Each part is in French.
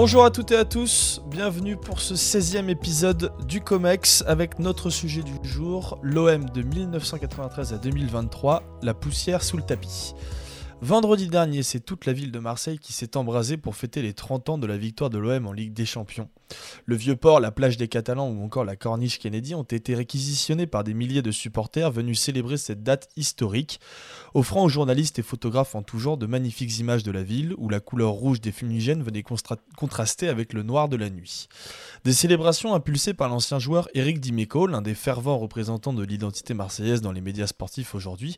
Bonjour à toutes et à tous, bienvenue pour ce 16e épisode du COMEX avec notre sujet du jour, l'OM de 1993 à 2023, la poussière sous le tapis. Vendredi dernier, c'est toute la ville de Marseille qui s'est embrasée pour fêter les 30 ans de la victoire de l'OM en Ligue des Champions. Le Vieux-Port, la plage des Catalans ou encore la Corniche Kennedy ont été réquisitionnés par des milliers de supporters venus célébrer cette date historique, offrant aux journalistes et photographes en tout genre de magnifiques images de la ville où la couleur rouge des fumigènes venait contraster avec le noir de la nuit. Des célébrations impulsées par l'ancien joueur Eric Dimeco, l'un des fervents représentants de l'identité marseillaise dans les médias sportifs aujourd'hui,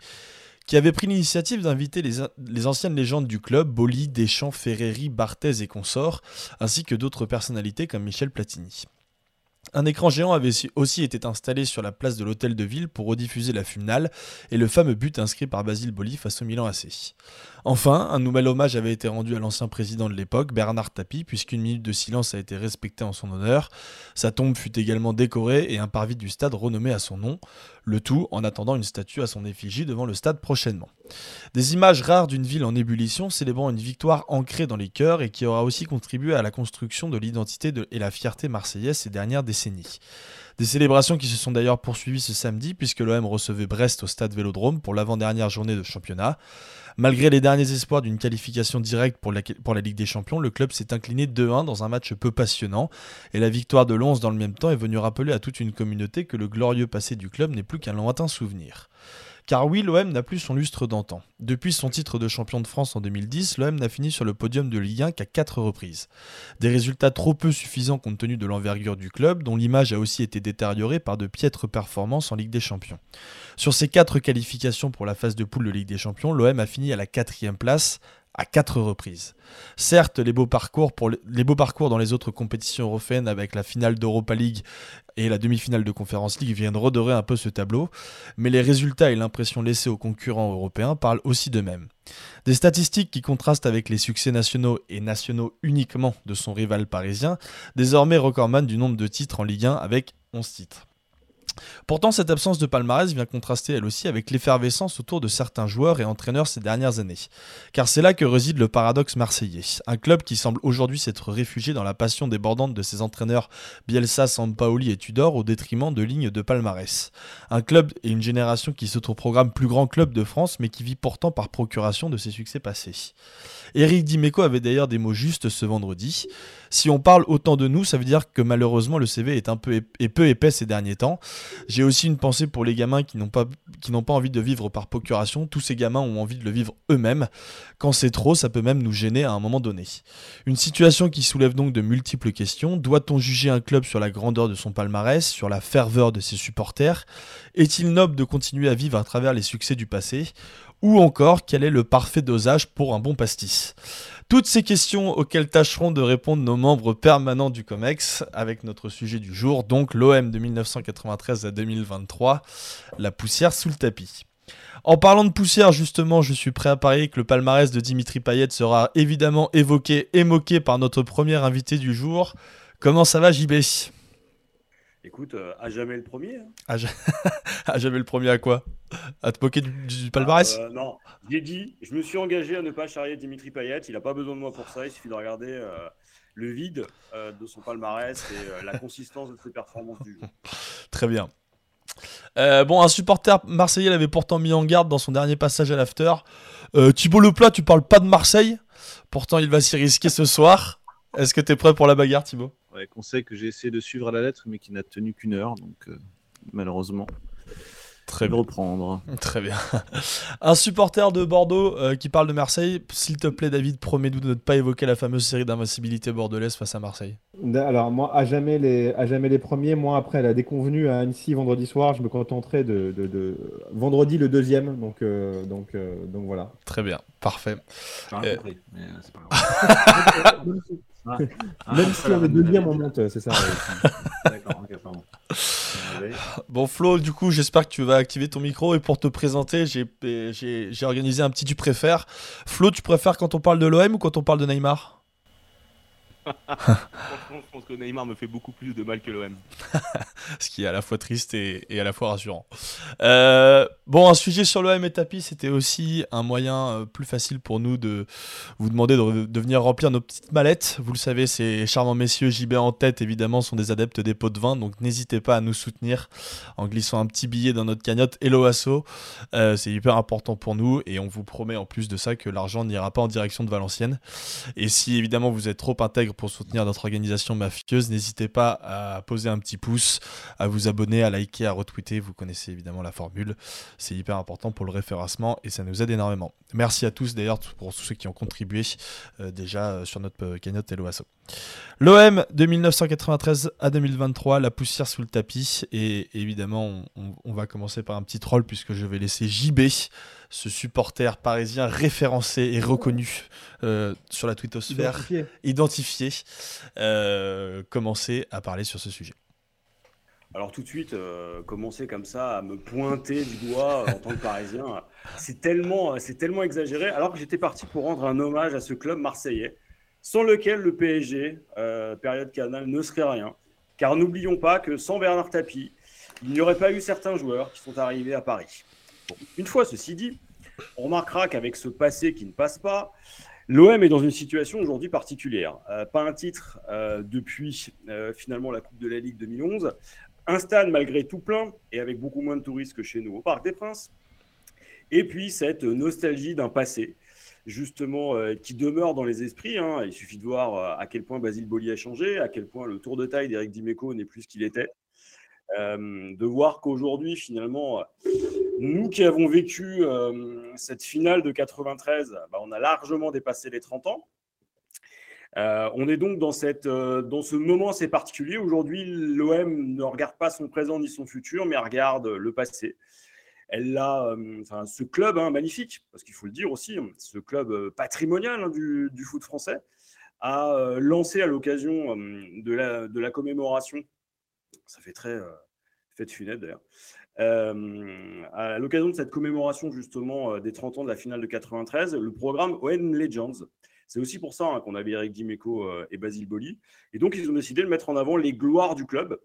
qui avait pris l'initiative d'inviter les, anciennes légendes du club, Boli, Deschamps, Ferreri, Barthez et consorts, ainsi que d'autres personnalités comme Michel Platini. Un écran géant avait aussi été installé sur la place de l'hôtel de ville pour rediffuser la finale et le fameux but inscrit par Basile Boli face au Milan AC. Enfin, un nouvel hommage avait été rendu à l'ancien président de l'époque, Bernard Tapie, puisqu'une minute de silence a été respectée en son honneur. Sa tombe fut également décorée et un parvis du stade renommé à son nom, le tout en attendant une statue à son effigie devant le stade prochainement. Des images rares d'une ville en ébullition célébrant une victoire ancrée dans les cœurs et qui aura aussi contribué à la construction de l'identité et la fierté marseillaise ces dernières décennies. Des célébrations qui se sont d'ailleurs poursuivies ce samedi puisque l'OM recevait Brest au stade Vélodrome pour l'avant-dernière journée de championnat. Malgré les derniers espoirs d'une qualification directe pour la, Ligue des Champions, le club s'est incliné 2-1 dans un match peu passionnant et la victoire de Lons dans le même temps est venue rappeler à toute une communauté que le glorieux passé du club n'est plus qu'un lointain souvenir. Car oui, l'OM n'a plus son lustre d'antan. Depuis son titre de champion de France en 2010, l'OM n'a fini sur le podium de Ligue 1 qu'à 4 reprises. Des résultats trop peu suffisants compte tenu de l'envergure du club, dont l'image a aussi été détériorée par de piètres performances en Ligue des Champions. Sur ces 4 qualifications pour la phase de poule de Ligue des Champions, l'OM a fini à la quatrième place, à quatre reprises. Certes, les beaux, parcours dans les autres compétitions européennes avec la finale d'Europa League et la demi-finale de Conference League viennent redorer un peu ce tableau, mais les résultats et l'impression laissée aux concurrents européens parlent aussi d'eux-mêmes. Des statistiques qui contrastent avec les succès nationaux et nationaux uniquement de son rival parisien, désormais recordman du nombre de titres en Ligue 1 avec 11 titres. Pourtant, cette absence de palmarès vient contraster elle aussi avec l'effervescence autour de certains joueurs et entraîneurs ces dernières années. Car c'est là que réside le paradoxe marseillais. Un club qui semble aujourd'hui s'être réfugié dans la passion débordante de ses entraîneurs Bielsa, Sampaoli et Tudor au détriment de lignes de palmarès. Un club et une génération qui s'autoprogramme plus grand club de France mais qui vit pourtant par procuration de ses succès passés. Eric Dimeco avait d'ailleurs des mots justes ce vendredi. Si on parle autant de nous, ça veut dire que malheureusement le CV est un peu peu épais ces derniers temps. J'ai aussi une pensée pour les gamins qui n'ont pas envie de vivre par procuration. Tous ces gamins ont envie de le vivre eux-mêmes. Quand c'est trop, ça peut même nous gêner à un moment donné. Une situation qui soulève donc de multiples questions. Doit-on juger un club sur la grandeur de son palmarès, sur la ferveur de ses supporters? Est-il noble de continuer à vivre à travers les succès du passé? Ou encore, quel est le parfait dosage pour un bon pastis? Toutes ces questions auxquelles tâcheront de répondre nos membres permanents du COMEX avec notre sujet du jour, donc l'OM de 1993 à 2023, la poussière sous le tapis. En parlant de poussière, justement, je suis prêt à parier que le palmarès de Dimitri Payet sera évidemment évoqué et moqué par notre premier invité du jour. Comment ça va, JB Écoute, euh, à jamais le premier. Hein. À, jamais le premier à quoi? À te moquer du, palmarès? Euh, Non, j'ai dit, je me suis engagé à ne pas charrier Dimitri Payet. Il n'a pas besoin de moi pour ça. Il suffit de regarder euh, le vide de son palmarès et la consistance de ses performances du jeu. Très bien. bon, un supporter marseillais l'avait pourtant mis en garde dans son dernier passage à l'after. Thibaut Leplat, tu parles pas de Marseille? Pourtant, il va s'y risquer ce soir. Est-ce que tu es prêt pour la bagarre, Thibaut? Ouais, conseil que j'ai essayé de suivre à la lettre, mais qui n'a tenu qu'une heure, donc euh, malheureusement. Très bien. reprendre. Très bien. Un supporter de Bordeaux euh, qui parle de Marseille. S'il te plaît, David, promets-nous de ne pas évoquer la fameuse série d'invincibilité bordelaise face à Marseille. Alors, moi, à jamais les, à jamais les premiers. Moi, après la déconvenue à Annecy vendredi soir, je me contenterai de, de, vendredi le deuxième. Donc, euh, donc, donc voilà. Très bien. Parfait. Pas Même si on est deuxième, on monte, c'est ça. D'accord, ok, pardon. Bon Flo, du coup, j'espère que tu vas activer ton micro et pour te présenter, j'ai organisé un petit tu préfères. Flo, tu préfères quand on parle de l'OM ou quand on parle de Neymar? Je pense que Neymar me fait beaucoup plus de mal que l'OM. Ce qui est à la fois triste et, à la fois rassurant. Euh, bon, un sujet sur l'OM et tapis, c'était aussi un moyen euh, plus facile pour nous de vous demander de, de venir remplir nos petites mallettes. Vous le savez, ces charmants messieurs JB en tête, évidemment, sont des adeptes des pots de vin, donc n'hésitez pas à nous soutenir en glissant un petit billet dans notre cagnotte Hello Asso. Euh, c'est hyper important pour nous et on vous promet en plus de ça que l'argent n'ira pas en direction de Valenciennes. Et si évidemment vous êtes trop intègre pour soutenir notre organisation mafieuse, n'hésitez pas à poser un petit pouce, à vous abonner, à liker, à retweeter. Vous connaissez évidemment la formule. C'est hyper important pour le référencement et ça nous aide énormément. Merci à tous d'ailleurs pour tous ceux qui ont contribué euh, déjà euh, sur notre euh, cagnotte Hello Asso. L'OM de 1993 à 2023, la poussière sous le tapis. Et évidemment, on va commencer par un petit troll puisque je vais laisser JB, ce supporter parisien référencé et reconnu euh, sur la twittosphère, Identifié. identifié, euh, commencer à parler sur ce sujet. Alors tout de suite, euh, commencer comme ça à me pointer du doigt euh, en tant que Parisien, c'est tellement, c'est tellement exagéré. Alors que j'étais parti pour rendre un hommage à ce club marseillais, sans lequel le PSG, euh, période canal, ne serait rien. Car n'oublions pas que sans Bernard Tapie, il n'y aurait pas eu certains joueurs qui sont arrivés à Paris. Une fois ceci dit, on remarquera qu'avec ce passé qui ne passe pas, l'OM est dans une situation aujourd'hui particulière. Euh, pas un titre euh, depuis euh, finalement la Coupe de la Ligue 2011 un stade malgré tout plein et avec beaucoup moins de touristes que chez nous au Parc des Princes. Et puis cette nostalgie d'un passé, justement, qui demeure dans les esprits. hein. Il suffit de voir à quel point Basile Boli a changé, à quel point le tour de taille d'Éric Dimeco n'est plus ce qu'il était. Euh, de voir qu'aujourd'hui, finalement, nous qui avons vécu euh, cette finale de 93, bah, on a largement dépassé les 30 ans. Euh, on est donc dans, cette, dans ce moment assez particulier. Aujourd'hui, l'OM ne regarde pas son présent ni son futur, mais regarde le passé. Elle a, enfin, ce club hein, magnifique, parce qu'il faut le dire aussi, ce club patrimonial hein, du, foot français, a lancé à l'occasion de la commémoration, ça fait très euh, fête funèbre d'ailleurs, euh, à l'occasion de cette commémoration justement euh, des 30 ans de la finale de 93, le programme OM Legends. C'est aussi pour ça hein, qu'on avait Eric Dimeco et Basile Boli. Et donc, ils ont décidé de mettre en avant les gloires du club.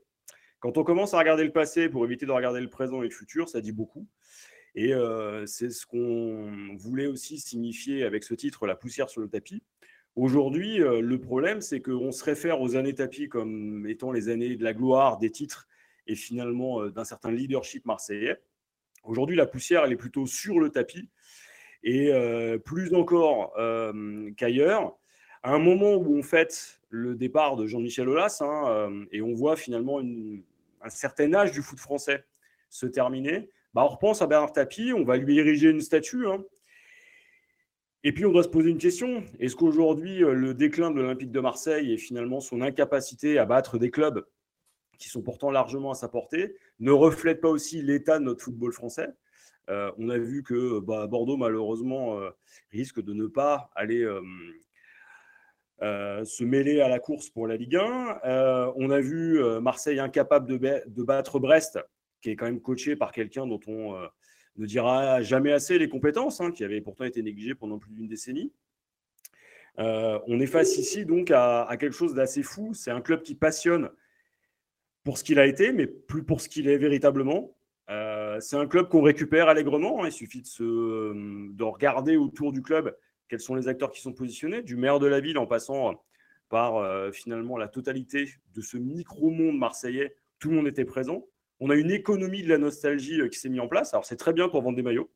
Quand on commence à regarder le passé pour éviter de regarder le présent et le futur, ça dit beaucoup. Et c'est ce qu'on voulait aussi signifier avec ce titre, La poussière sur le tapis. Aujourd'hui, euh, le problème, c'est qu'on se réfère aux années tapis comme étant les années de la gloire, des titres et finalement euh, d'un certain leadership marseillais. Aujourd'hui, la poussière, elle est plutôt sur le tapis et euh, plus encore qu'ailleurs, à un moment où on fête le départ de Jean-Michel Aulas, hein, et on voit finalement un certain âge du foot français se terminer, bah, on repense à Bernard Tapie, on va lui ériger une statue. hein. Et puis on doit se poser une question, est-ce qu'aujourd'hui euh, le déclin de l'Olympique de Marseille et finalement son incapacité à battre des clubs qui sont pourtant largement à sa portée ne reflète pas aussi l'état de notre football français? Euh, on a vu que bah, Bordeaux, malheureusement, euh, risque de ne pas aller se mêler à la course pour la Ligue 1. Euh, on a vu Marseille incapable de, ba- de battre Brest, qui est quand même coaché par quelqu'un dont on ne dira jamais assez les compétences, hein, qui avait pourtant été négligé pendant plus d'une décennie. Euh, on est face ici donc à, quelque chose d'assez fou. C'est un club qui passionne pour ce qu'il a été, mais plus pour ce qu'il est véritablement. Euh, c'est un club qu'on récupère allègrement. Il suffit de regarder autour du club quels sont les acteurs qui sont positionnés, du maire de la ville en passant par euh, finalement la totalité de ce micro-monde marseillais. Tout le monde était présent. On a une économie de la nostalgie euh, qui s'est mise en place. Alors c'est très bien pour vendre des maillots.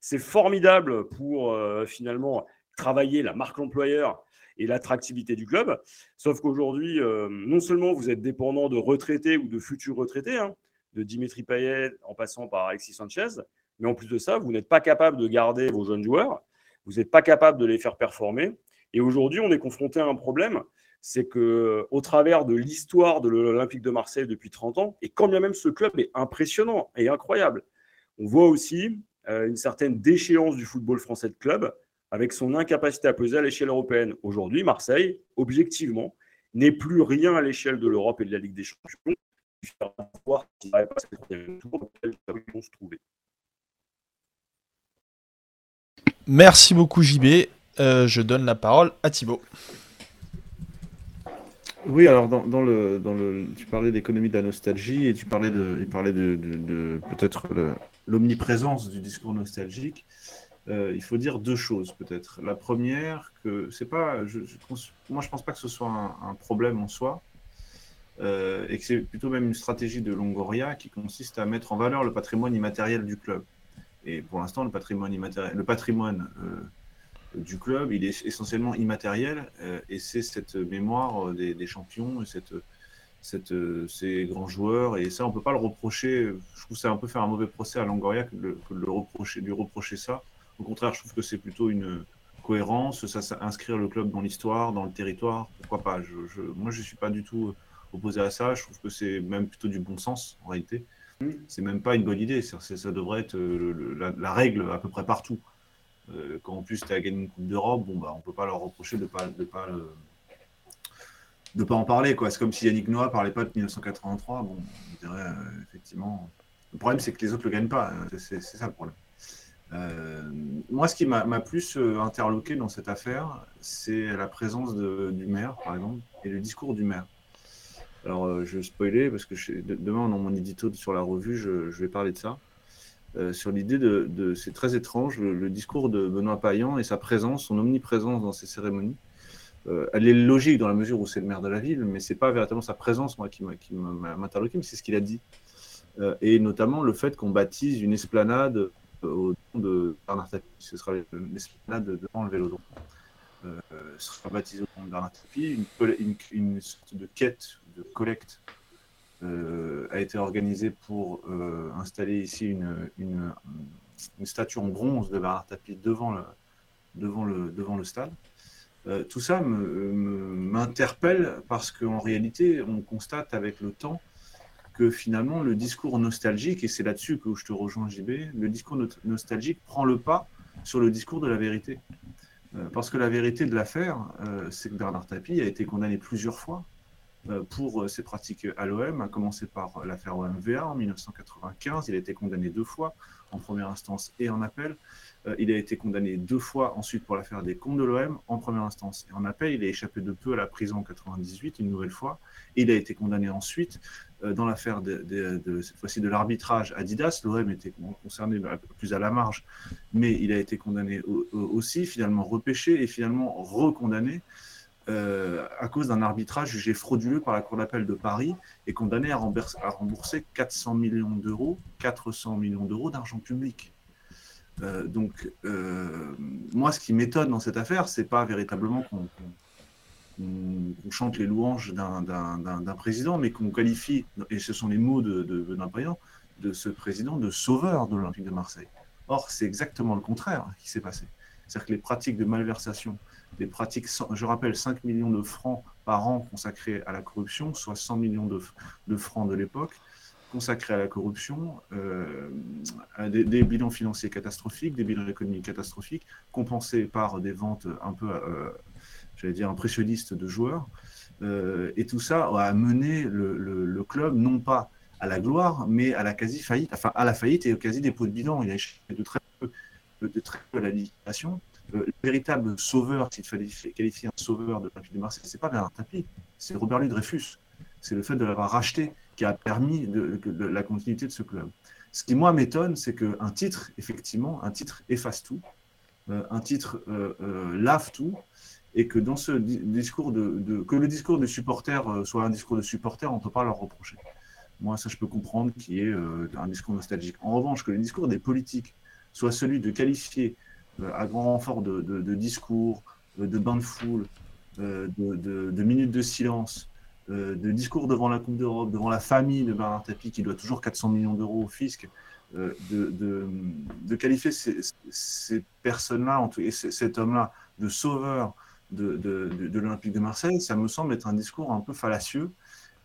C'est formidable pour euh, finalement travailler la marque employeur et l'attractivité du club. Sauf qu'aujourd'hui, euh, non seulement vous êtes dépendant de retraités ou de futurs retraités, hein, de Dimitri Payet en passant par Alexis Sanchez, mais en plus de ça, vous n'êtes pas capable de garder vos jeunes joueurs, vous n'êtes pas capable de les faire performer. Et aujourd'hui, on est confronté à un problème, c'est que au travers de l'histoire de l'Olympique de Marseille depuis 30 ans, et quand bien même ce club est impressionnant et incroyable, on voit aussi euh, une certaine déchéance du football français de club avec son incapacité à peser à l'échelle européenne. Aujourd'hui, Marseille, objectivement, n'est plus rien à l'échelle de l'Europe et de la Ligue des Champions. Il faudra voir s'ils n'arrivent pas à tour dans lequel ils vont se trouver. Merci beaucoup JB. Euh, je donne la parole à Thibaut. Oui, alors dans, le, tu parlais d'économie de la nostalgie et tu parlais de, il parlait de, peut-être l'omniprésence du discours nostalgique. Euh, il faut dire deux choses peut-être. La première, que c'est pas, je, je moi je pense pas que ce soit un, un problème en soi, euh, et que c'est plutôt même une stratégie de Longoria qui consiste à mettre en valeur le patrimoine immatériel du club. Et pour l'instant, le patrimoine immatériel, le patrimoine euh, du club, il est essentiellement immatériel, euh, et c'est cette mémoire euh, des, champions, et cette, cette, euh, ces grands joueurs, et ça, on peut pas le reprocher. Je trouve que c'est un peu faire un mauvais procès à Longoria que le- reprocher, lui reprocher ça. Au contraire, je trouve que c'est plutôt une cohérence, ça, ça inscrire le club dans l'histoire, dans le territoire, pourquoi pas. Moi, je suis pas du tout opposé à ça. Je trouve que c'est même plutôt du bon sens en réalité. C'est même pas une bonne idée. Ça devrait être la règle à peu près partout. Euh, quand en plus tu as gagné une Coupe d'Europe, bon, bah, on peut pas leur reprocher de pas, de pas, de pas en parler. quoi. C'est comme si Yannick Noah parlait pas de 1983. Bon, euh, effectivement. Le problème, c'est que les autres le gagnent pas. C'est- C'est ça le problème. Euh, moi, ce qui m'a plus euh, interloqué dans cette affaire, c'est la présence du maire, par exemple, et le discours du maire. Alors, euh, je vais spoiler parce que je- de- demain, dans mon édito sur la revue, je vais parler de ça. Euh, sur l'idée de, c'est très étrange, le, discours de Benoît Payan et sa présence, son omniprésence dans ces cérémonies. Euh, elle est logique dans la mesure où c'est le maire de la ville, mais c'est pas véritablement sa présence moi qui interloqué, mais c'est ce qu'il a dit. Euh, et notamment le fait qu'on baptise une esplanade au nom de Bernard Tapie. Ce sera l'esplanade devant le Vélodrome. Sera baptisé au nom de Bernard Tapie. Une, sorte de quête, de collecte a été organisée pour euh, installer ici une, statue en bronze de Bernard Tapie devant le, devant le, devant le stade. Euh, tout ça m'interpelle parce qu'en réalité, on constate avec le temps que finalement le discours nostalgique, et c'est là-dessus que je te rejoins JB, le discours no- nostalgique prend le pas sur le discours de la vérité. Euh, parce que la vérité de l'affaire, euh, c'est que Bernard Tapie a été condamné plusieurs fois euh, pour euh, ses pratiques à l'OM, à commencer par euh, l'affaire OMVA en 1995. Il a été condamné deux fois, en première instance et en appel. Euh, il a été condamné deux fois ensuite pour l'affaire des comptes de l'OM, en première instance et en appel. Il a échappé de peu à la prison en 98, une nouvelle fois. Il a été condamné ensuite euh, dans l'affaire de, de- de- cette fois-ci de l'arbitrage Adidas. L'OM était concerné peu plus à la marge, mais il a été condamné au- au- aussi, finalement repêché et finalement recondamné euh, à cause d'un arbitrage jugé frauduleux par la Cour d'appel de Paris et condamné à rembourser, à rembourser 400 millions d'euros, 400 millions d'euros d'argent public. Euh, donc, euh, moi, ce qui m'étonne dans cette affaire, c'est pas véritablement qu'on chante les louanges d'un- président, mais qu'on qualifie, et ce sont les mots de, Benoît de ce président de sauveur de l'Olympique de Marseille. Or, c'est exactement le contraire qui s'est passé. C'est-à-dire que les pratiques de malversation, des pratiques, je rappelle, 5 millions de francs par an consacrés à la corruption, soit 100 millions de, francs de l'époque, consacrés à la corruption, euh, à des, bilans financiers catastrophiques, des bilans économiques catastrophiques, compensés par des ventes un peu, euh, j'allais dire, impressionnistes de joueurs. Euh, et tout ça a amené le, club, non pas à la gloire, mais à la quasi-faillite, enfin à la faillite et au quasi-dépôt de bilan. Il a échappé de très peu, de très peu à la liquidation. Le véritable sauveur, s'il fallait qualifier un sauveur de l'Olympique de Marseille, c'est pas Bernard Tapie, c'est Robert Louis Dreyfus. C'est le fait de l'avoir racheté qui a permis de, la continuité de ce club. Ce qui, moi, m'étonne, c'est qu'un titre, effectivement, un titre efface tout, euh, un titre euh, euh, lave tout, et que dans ce di- discours de, que le discours des supporters soit un discours de supporters, on ne peut pas leur reprocher. Moi, ça, je peux comprendre qu'il y ait euh, un discours nostalgique. En revanche, que le discours des politiques soit celui de qualifier à grand renfort de, discours, euh, de bains de foule, euh, de, minutes de silence, euh, de discours devant la Coupe d'Europe, devant la famille de Bernard Tapie qui doit toujours 400 millions d'euros au fisc, euh, de, qualifier ces, personnes-là, et cet homme-là, de sauveur de l'Olympique de Marseille, ça me semble être un discours un peu fallacieux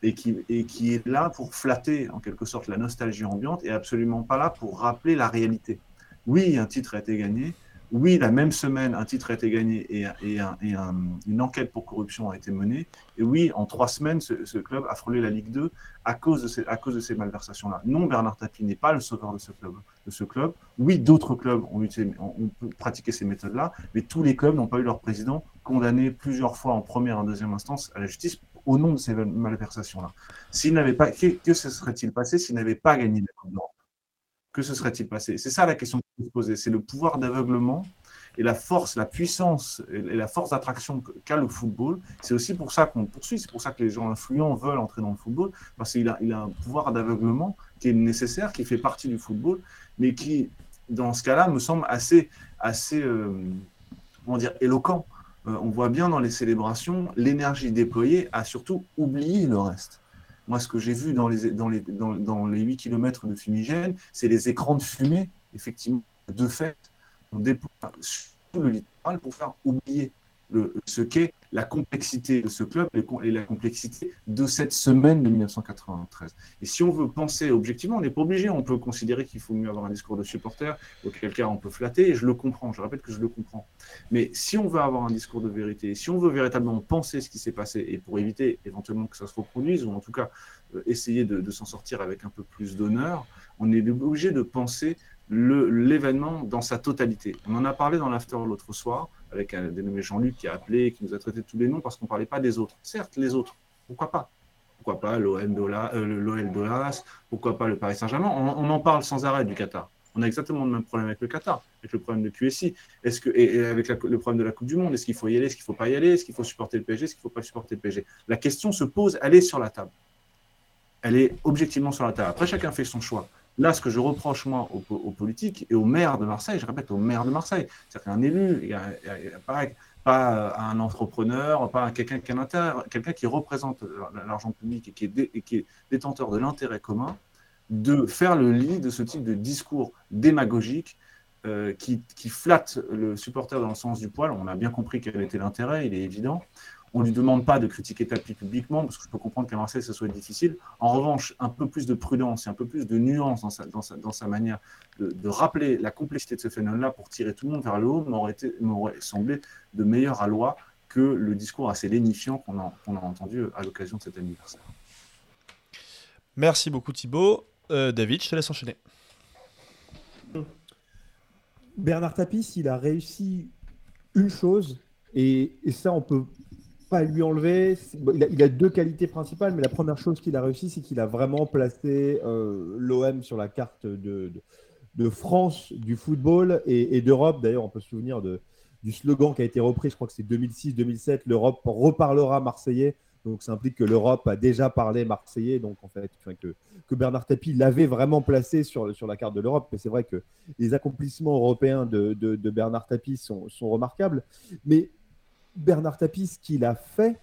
et qui, et qui est là pour flatter en quelque sorte la nostalgie ambiante et absolument pas là pour rappeler la réalité. Oui, un titre a été gagné. Oui, la même semaine, un titre a été gagné et, et un- et un- une enquête pour corruption a été menée. Et oui, en trois semaines, ce, club a frôlé la Ligue 2 à cause de ces, malversations-là. Non, Bernard Tapie n'est pas le sauveur de ce club. Oui, d'autres clubs ont, pratiqué ces méthodes-là, mais tous les clubs n'ont pas eu leur président condamné plusieurs fois en première et en deuxième instance à la justice au nom de ces malversations-là. S'il n'avait pas, que, que se serait-il passé s'il n'avait pas gagné la Coupe Que se serait-il passé? C'est ça la question faut se poser. C'est le pouvoir d'aveuglement et la force, la puissance et la force d'attraction qu'a le football. C'est aussi pour ça qu'on poursuit. C'est pour ça que les gens influents veulent entrer dans le football parce qu'il a, a un pouvoir d'aveuglement qui est nécessaire, qui fait partie du football, mais qui, dans ce cas-là, me semble assez, assez, euh, comment dire, éloquent. Euh, on voit bien dans les célébrations l'énergie déployée à surtout oublier le reste. Moi, ce que j'ai vu dans les, dans, les, dans, les 8 km de fumigène, c'est les écrans de fumée, effectivement, de fait, on déploie sur le littoral pour faire oublier le, ce qu'est la complexité de ce club et la complexité de cette semaine de 1993. Et si on veut penser objectivement, on n'est pas obligé, on peut considérer qu'il faut mieux avoir un discours de supporter, auquel cas on peut flatter, et je le comprends, je répète que je le comprends. Mais si on veut avoir un discours de vérité, si on veut véritablement penser ce qui s'est passé, et pour éviter éventuellement que ça se reproduise, ou en tout cas euh, essayer de, de s'en sortir avec un peu plus d'honneur, on est obligé de penser l'événement dans sa totalité. On en a parlé dans l'after l'autre soir, avec un dénommé Jean-Luc qui a appelé, qui nous a traité de tous les noms parce qu'on ne parlait pas des autres. Certes, les autres, pourquoi pas? Pourquoi pas l'OM euh, Pourquoi pas le Paris Saint-Germain? On, en parle sans arrêt du Qatar. On a exactement le même problème avec le Qatar, avec le problème de QSI, est-ce que, avec le problème de la Coupe du Monde. Est-ce qu'il faut y aller Est-ce qu'il ne faut pas y aller Est-ce qu'il faut supporter le PSG Est-ce qu'il ne faut pas supporter le PSG La question se pose, elle est sur la table. Elle est objectivement sur la table. Après, chacun fait son choix. Là, ce que je reproche, moi, aux, politiques et aux maires de Marseille, je répète, aux maires de Marseille, c'est qu'un élu, il pas un entrepreneur, pas quelqu'un qui, représente l'argent public et qui est, détenteur de l'intérêt commun, de faire le lit de ce type de discours démagogique euh, qui, flatte le supporter dans le sens du poil. On a bien compris quel était l'intérêt, il est évident. On ne lui demande pas de critiquer Tapi publiquement, parce que je peux comprendre qu'à Marseille, ce soit difficile. En revanche, un peu plus de prudence et un peu plus de nuance dans sa, dans sa, dans sa manière de, rappeler la complexité de ce phénomène-là pour tirer tout le monde vers le haut m'aurait semblé de meilleure loi que le discours assez lénifiant qu'on a, a, entendu à l'occasion de cet anniversaire. Merci beaucoup Thibaut. Euh, David, je te laisse enchaîner. Bernard Tapie, il a réussi une chose, et, et ça, on peut pas lui enlever. Il a, deux qualités principales, mais la première chose qu'il a réussi, c'est qu'il a vraiment placé euh, l'OM sur la carte de, de, France du football et, d'Europe. D'ailleurs, on peut se souvenir de, du slogan qui a été repris, je crois que c'est 2006-2007, l'Europe reparlera marseillais. Donc ça implique que l'Europe a déjà parlé marseillais, donc en fait que, que Bernard Tapie l'avait vraiment placé sur, sur la carte de l'Europe. Mais c'est vrai que les accomplissements européens de, de, de Bernard Tapie sont, sont, remarquables. Mais Bernard Tapie, ce qu'il a fait,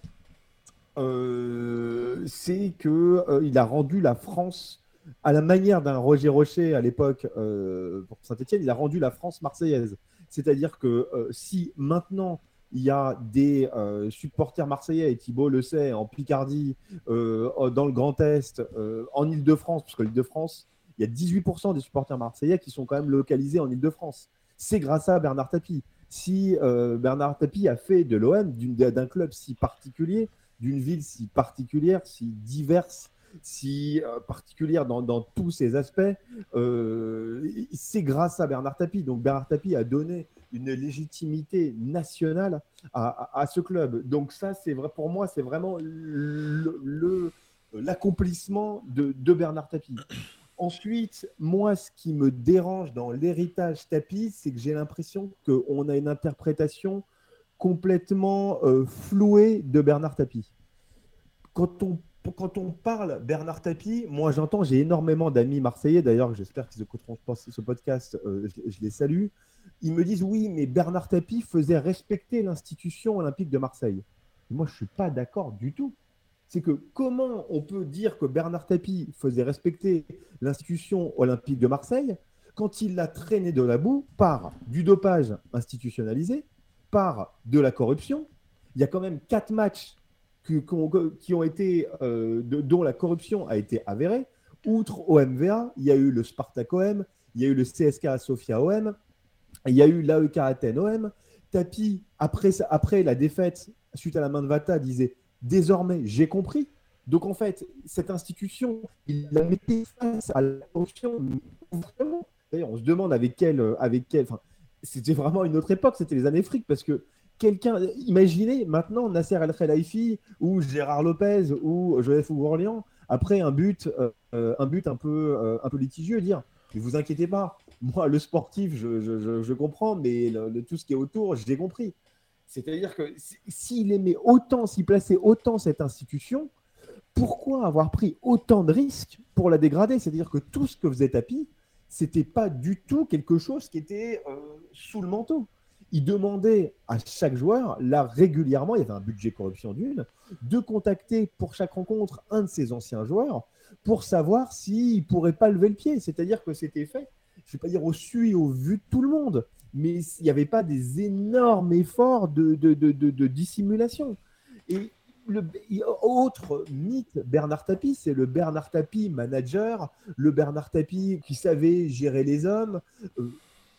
euh, c'est qu'il euh, a rendu la France, à la manière d'un Roger Rocher à l'époque euh, pour Saint-Etienne, il a rendu la France marseillaise. C'est-à-dire que si maintenant il y a des supporters marseillais, et Thibault le sait, en Picardie, dans le Grand Est, en Ile-de-France, parce que l'Ile-de-France, il y a 18% des supporters marseillais qui sont quand même localisés en Ile-de-France. C'est grâce à Bernard Tapie si euh, Bernard Tapie a fait de l'OM, d'un club si particulier, d'une ville si particulière, si diverse, si euh, particulière dans, tous ses aspects, euh, c'est grâce à Bernard Tapie. Donc Bernard Tapie a donné une légitimité nationale à, ce club. Donc ça, c'est vrai pour moi, c'est vraiment l'accomplissement de, de Bernard Tapie. Ensuite, moi, ce qui me dérange dans l'héritage tapis, c'est que j'ai l'impression qu'on a une interprétation complètement euh, flouée de Bernard Tapie. Quand on, parle Bernard Tapie, moi j'entends, j'ai énormément d'amis marseillais, d'ailleurs j'espère qu'ils écouteront ce podcast, euh, je, les salue. Ils me disent oui, mais Bernard Tapie faisait respecter l'institution olympique de Marseille. moi je ne suis pas d'accord du tout c'est que comment on peut dire que Bernard Tapie faisait respecter l'institution olympique de Marseille quand il l'a traîné de la boue par du dopage institutionnalisé, par de la corruption? Il y a quand même quatre matchs qui, ont été, euh, dont la corruption a été avérée. Outre OMVA, il y a eu le Spartak OM, il y a eu le CSK Sofia OM, il y a eu l'AEK Athènes OM. Tapie, après, après la défaite suite à la main de Vata, disait Désormais, j'ai compris. Donc en fait, cette institution, il la mettait face à la corruption. D'ailleurs, on se demande avec quelle, avec quelle. Enfin, c'était vraiment une autre époque. C'était les années fric parce que quelqu'un, imaginez maintenant Nasser El Khelaifi ou Gérard Lopez ou Joseph Orléans après un but, euh, un but un peu, un peu litigieux, dire ne vous inquiétez pas, moi le sportif je, comprends, mais tout ce qui est autour, j'ai compris. C'est-à-dire que s'il aimait autant, s'il plaçait autant cette institution, pourquoi avoir pris autant de risques pour la dégrader? C'est-à-dire que tout ce que faisait Tapi, c'était pas du tout quelque chose qui était euh, sous le manteau. Il demandait à chaque joueur, là régulièrement, il y avait un budget corruption d'une, de contacter pour chaque rencontre un de ses anciens joueurs pour savoir s'il ne pourrait pas lever le pied. C'est-à-dire que c'était fait, je ne vais pas dire au su et au vu de tout le monde, mais il n'y avait pas des énormes efforts de, dissimulation. Et le, autre mythe, Bernard Tapie, c'est le Bernard Tapie manager, le Bernard Tapie qui savait gérer les hommes. Euh,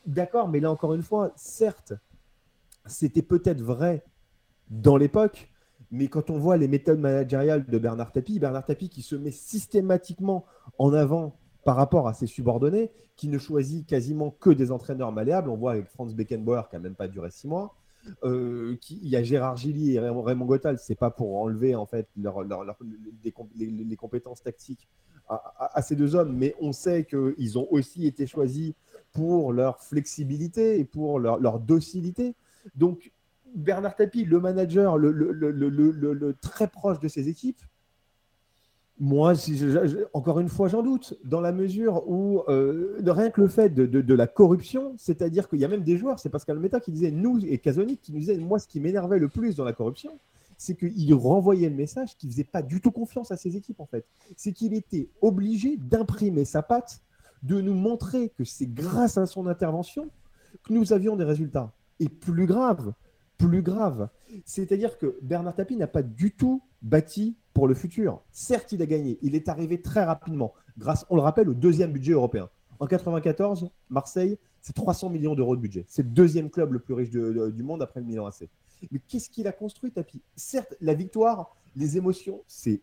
d'accord, mais là encore une fois, certes, c'était peut-être vrai dans l'époque, mais quand on voit les méthodes managériales de Bernard Tapie, Bernard Tapie qui se met systématiquement en avant par rapport à ses subordonnés, qui ne choisit quasiment que des entraîneurs malléables. On voit avec Franz Beckenbauer qui n'a même pas duré six mois. Euh, il y a Gérard Gilly et Raymond, Gottal, c'est pas pour enlever en fait les, compétences tactiques à, ces deux hommes, mais on sait qu'ils ont aussi été choisis pour leur flexibilité et pour leur, docilité. Donc Bernard Tapie, le manager, le, très proche de ses équipes, moi, encore une fois, j'en doute, dans la mesure où euh, rien que le fait de, la corruption, c'est-à-dire qu'il y a même des joueurs, c'est Pascal Meta qui disait, nous, et Casonic qui nous disait, moi, ce qui m'énervait le plus dans la corruption, c'est qu'il renvoyait le message qu'il ne faisait pas du tout confiance à ses équipes, en fait. C'est qu'il était obligé d'imprimer sa patte, de nous montrer que c'est grâce à son intervention que nous avions des résultats. Et plus grave, plus grave, c'est-à-dire que Bernard Tapie n'a pas du tout bâti pour le futur. Certes, il a gagné. Il est arrivé très rapidement, grâce, on le rappelle, au deuxième budget européen. En 94, Marseille, c'est 300 millions d'euros de budget. C'est le deuxième club le plus riche du monde après le Milan AC. Mais qu'est-ce qu'il a construit, Tapi Certes, la victoire, les émotions, c'est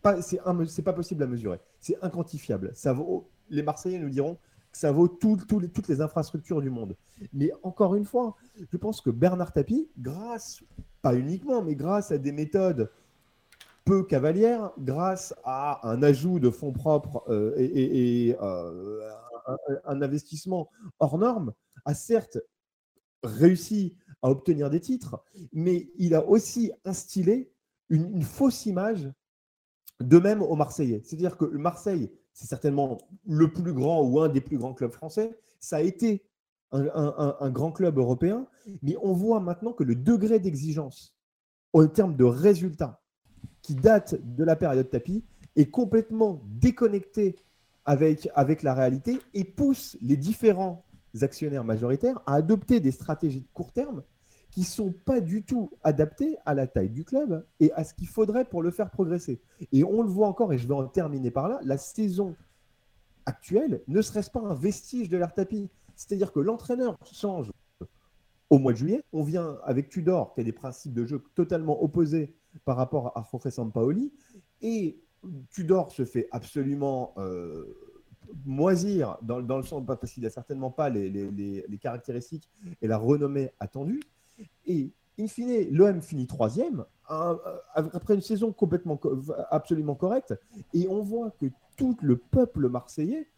pas, c'est pas possible à mesurer. C'est inquantifiable. Ça vaut, les Marseillais nous diront ça vaut toutes les infrastructures du monde. Mais encore une fois, je pense que Bernard Tapie, grâce, pas uniquement, mais grâce à des méthodes peu cavalière grâce à un ajout de fonds propres euh, et, euh, un, investissement hors norme, a certes réussi à obtenir des titres, mais il a aussi instillé une, fausse image de même aux Marseillais. C'est-à-dire que le Marseille, c'est certainement le plus grand ou un des plus grands clubs français. Ça a été un grand club européen, mais on voit maintenant que le degré d'exigence en termes de résultats qui date de la période tapis est complètement déconnecté avec, avec la réalité et pousse les différents actionnaires majoritaires à adopter des stratégies de court terme qui sont pas du tout adaptées à la taille du club et à ce qu'il faudrait pour le faire progresser. Et on le voit encore, et je vais en terminer par là, la saison actuelle ne serait-ce pas un vestige de l'art tapis C'est-à-dire que l'entraîneur change au mois de juillet, on vient avec Tudor, qui a des principes de jeu totalement opposés par rapport à Jorge Sampaoli. Et Tudor se fait absolument euh, moisir dans, le sens parce qu'il n'a certainement pas les, caractéristiques et la renommée attendue. Et in fine, l'OM finit troisième euh, après une saison complètement absolument correcte. Et on voit que tout le peuple marseillais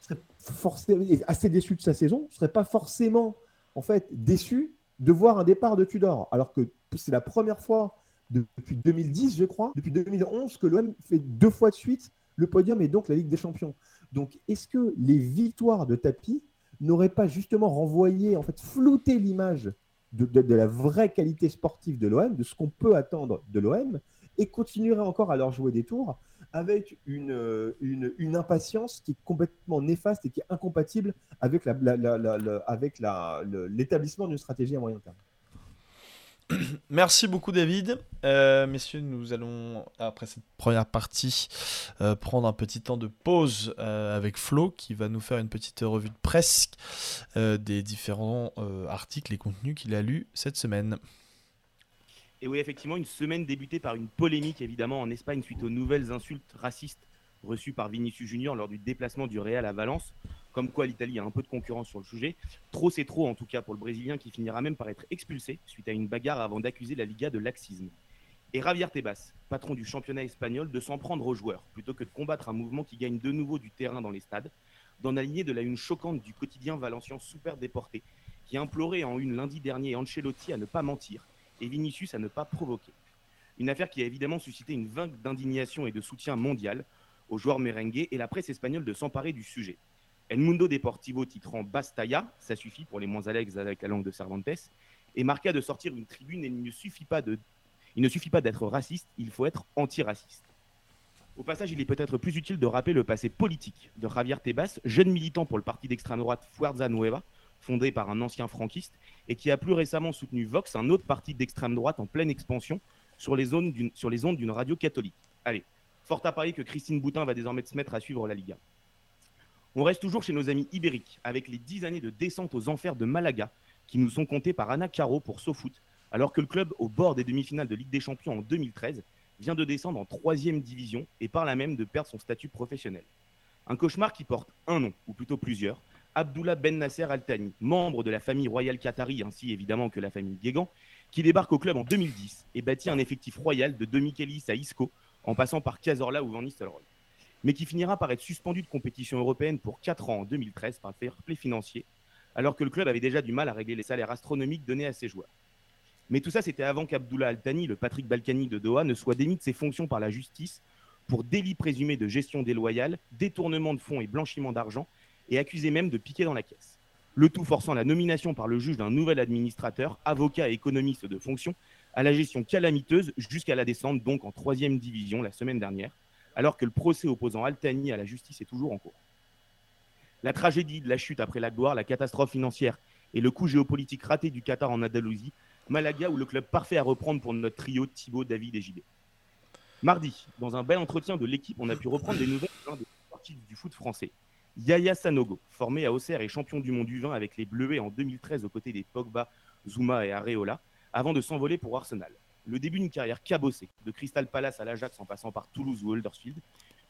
serait forcément assez déçu de sa saison, serait pas forcément en fait déçu de voir un départ de Tudor, alors que c'est la première fois depuis 2010, je crois, depuis 2011, que l'OM fait deux fois de suite le podium et donc la Ligue des Champions. Donc, est-ce que les victoires de tapis n'auraient pas justement renvoyé, en fait, flouté l'image de, la vraie qualité sportive de l'OM, de ce qu'on peut attendre de l'OM, et continuerait encore à leur jouer des tours avec une, une, impatience qui est complètement néfaste et qui est incompatible avec l'établissement d'une stratégie à moyen terme. Merci beaucoup David. Euh, messieurs, nous allons, après cette première partie, euh, prendre un petit temps de pause euh, avec Flo qui va nous faire une petite revue de presse des différents articles et contenus qu'il a lus cette semaine. Et oui, effectivement, une semaine débutée par une polémique évidemment en Espagne suite aux nouvelles insultes racistes reçu par Vinicius Junior lors du déplacement du Real à Valence, comme quoi l'Italie a un peu de concurrence sur le sujet. Trop c'est trop en tout cas pour le Brésilien qui finira même par être expulsé suite à une bagarre avant d'accuser la Liga de laxisme. Et Javier Tebas, patron du championnat espagnol, de s'en prendre aux joueurs plutôt que de combattre un mouvement qui gagne de nouveau du terrain dans les stades, d'en aligner de la une choquante du quotidien valencien super déporté, qui implorait en une lundi dernier Ancelotti à ne pas mentir et Vinicius à ne pas provoquer. Une affaire qui a évidemment suscité une vague d'indignation et de soutien mondial aux joueurs merengues et la presse espagnole de s'emparer du sujet. El Mundo Deportivo titrant Bastaya, ça suffit pour les moins à avec la langue de Cervantes, et marqua de sortir une tribune et il ne suffit pas de il ne suffit pas d'être raciste, il faut être antiraciste. Au passage, il est peut-être plus utile de rappeler le passé politique de Javier Tebas, jeune militant pour le parti d'extrême droite Fuerza Nueva, fondé par un ancien franquiste, et qui a plus récemment soutenu Vox, un autre parti d'extrême droite en pleine expansion, sur les ondes d'une radio catholique. Allez, fort à parier que Christine Boutin va désormais se mettre à suivre la Liga. On reste toujours chez nos amis ibériques, avec les 10 années de descente aux enfers de Malaga, qui nous sont comptées par Anna Caro pour SoFoot, alors que le club, au bord des demi-finales de Ligue des Champions en 2013, vient de descendre en troisième division et par là même de perdre son statut professionnel. Un cauchemar qui porte un nom, ou plutôt plusieurs, Abdullah Ben Nasser Al Thani, membre de la famille royale qatari ainsi évidemment que la famille Guégan, qui débarque au club en 2010 et bâtit un effectif royal de Demi à Isco, en passant par Cazorla ou Van Nistelrooy. Mais qui finira par être suspendu de compétition européenne pour 4 ans en 2013 par le fair play financier, alors que le club avait déjà du mal à régler les salaires astronomiques donnés à ses joueurs. Mais tout ça, c'était avant qu'Abdullah Al-Thani, le Patrick Balkany de Doha, ne soit démis de ses fonctions par la justice pour délit présumé de gestion déloyale, détournement de fonds et blanchiment d'argent, et accusé même de piquer dans la caisse. Le tout forçant la nomination par le juge d'un nouvel administrateur, avocat et économiste de fonction, à la gestion calamiteuse jusqu'à la descente donc en troisième division la semaine dernière, alors que le procès opposant Altani à la justice est toujours en cours. La tragédie de la chute après la gloire, la catastrophe financière et le coup géopolitique raté du Qatar en Andalousie Malaga ou le club parfait à reprendre pour notre trio Thibaut, David et JB. Mardi, dans un bel entretien de l'équipe, on a pu reprendre des nouvelles de sportifs du foot français. Yaya Sanogo, formé à Auxerre et champion du monde du vin avec les Bleuets en 2013 aux côtés des Pogba, Zuma et Areola, avant de s'envoler pour Arsenal. Le début d'une carrière cabossée, de Crystal Palace à l'Ajax en passant par Toulouse ou Huddersfield,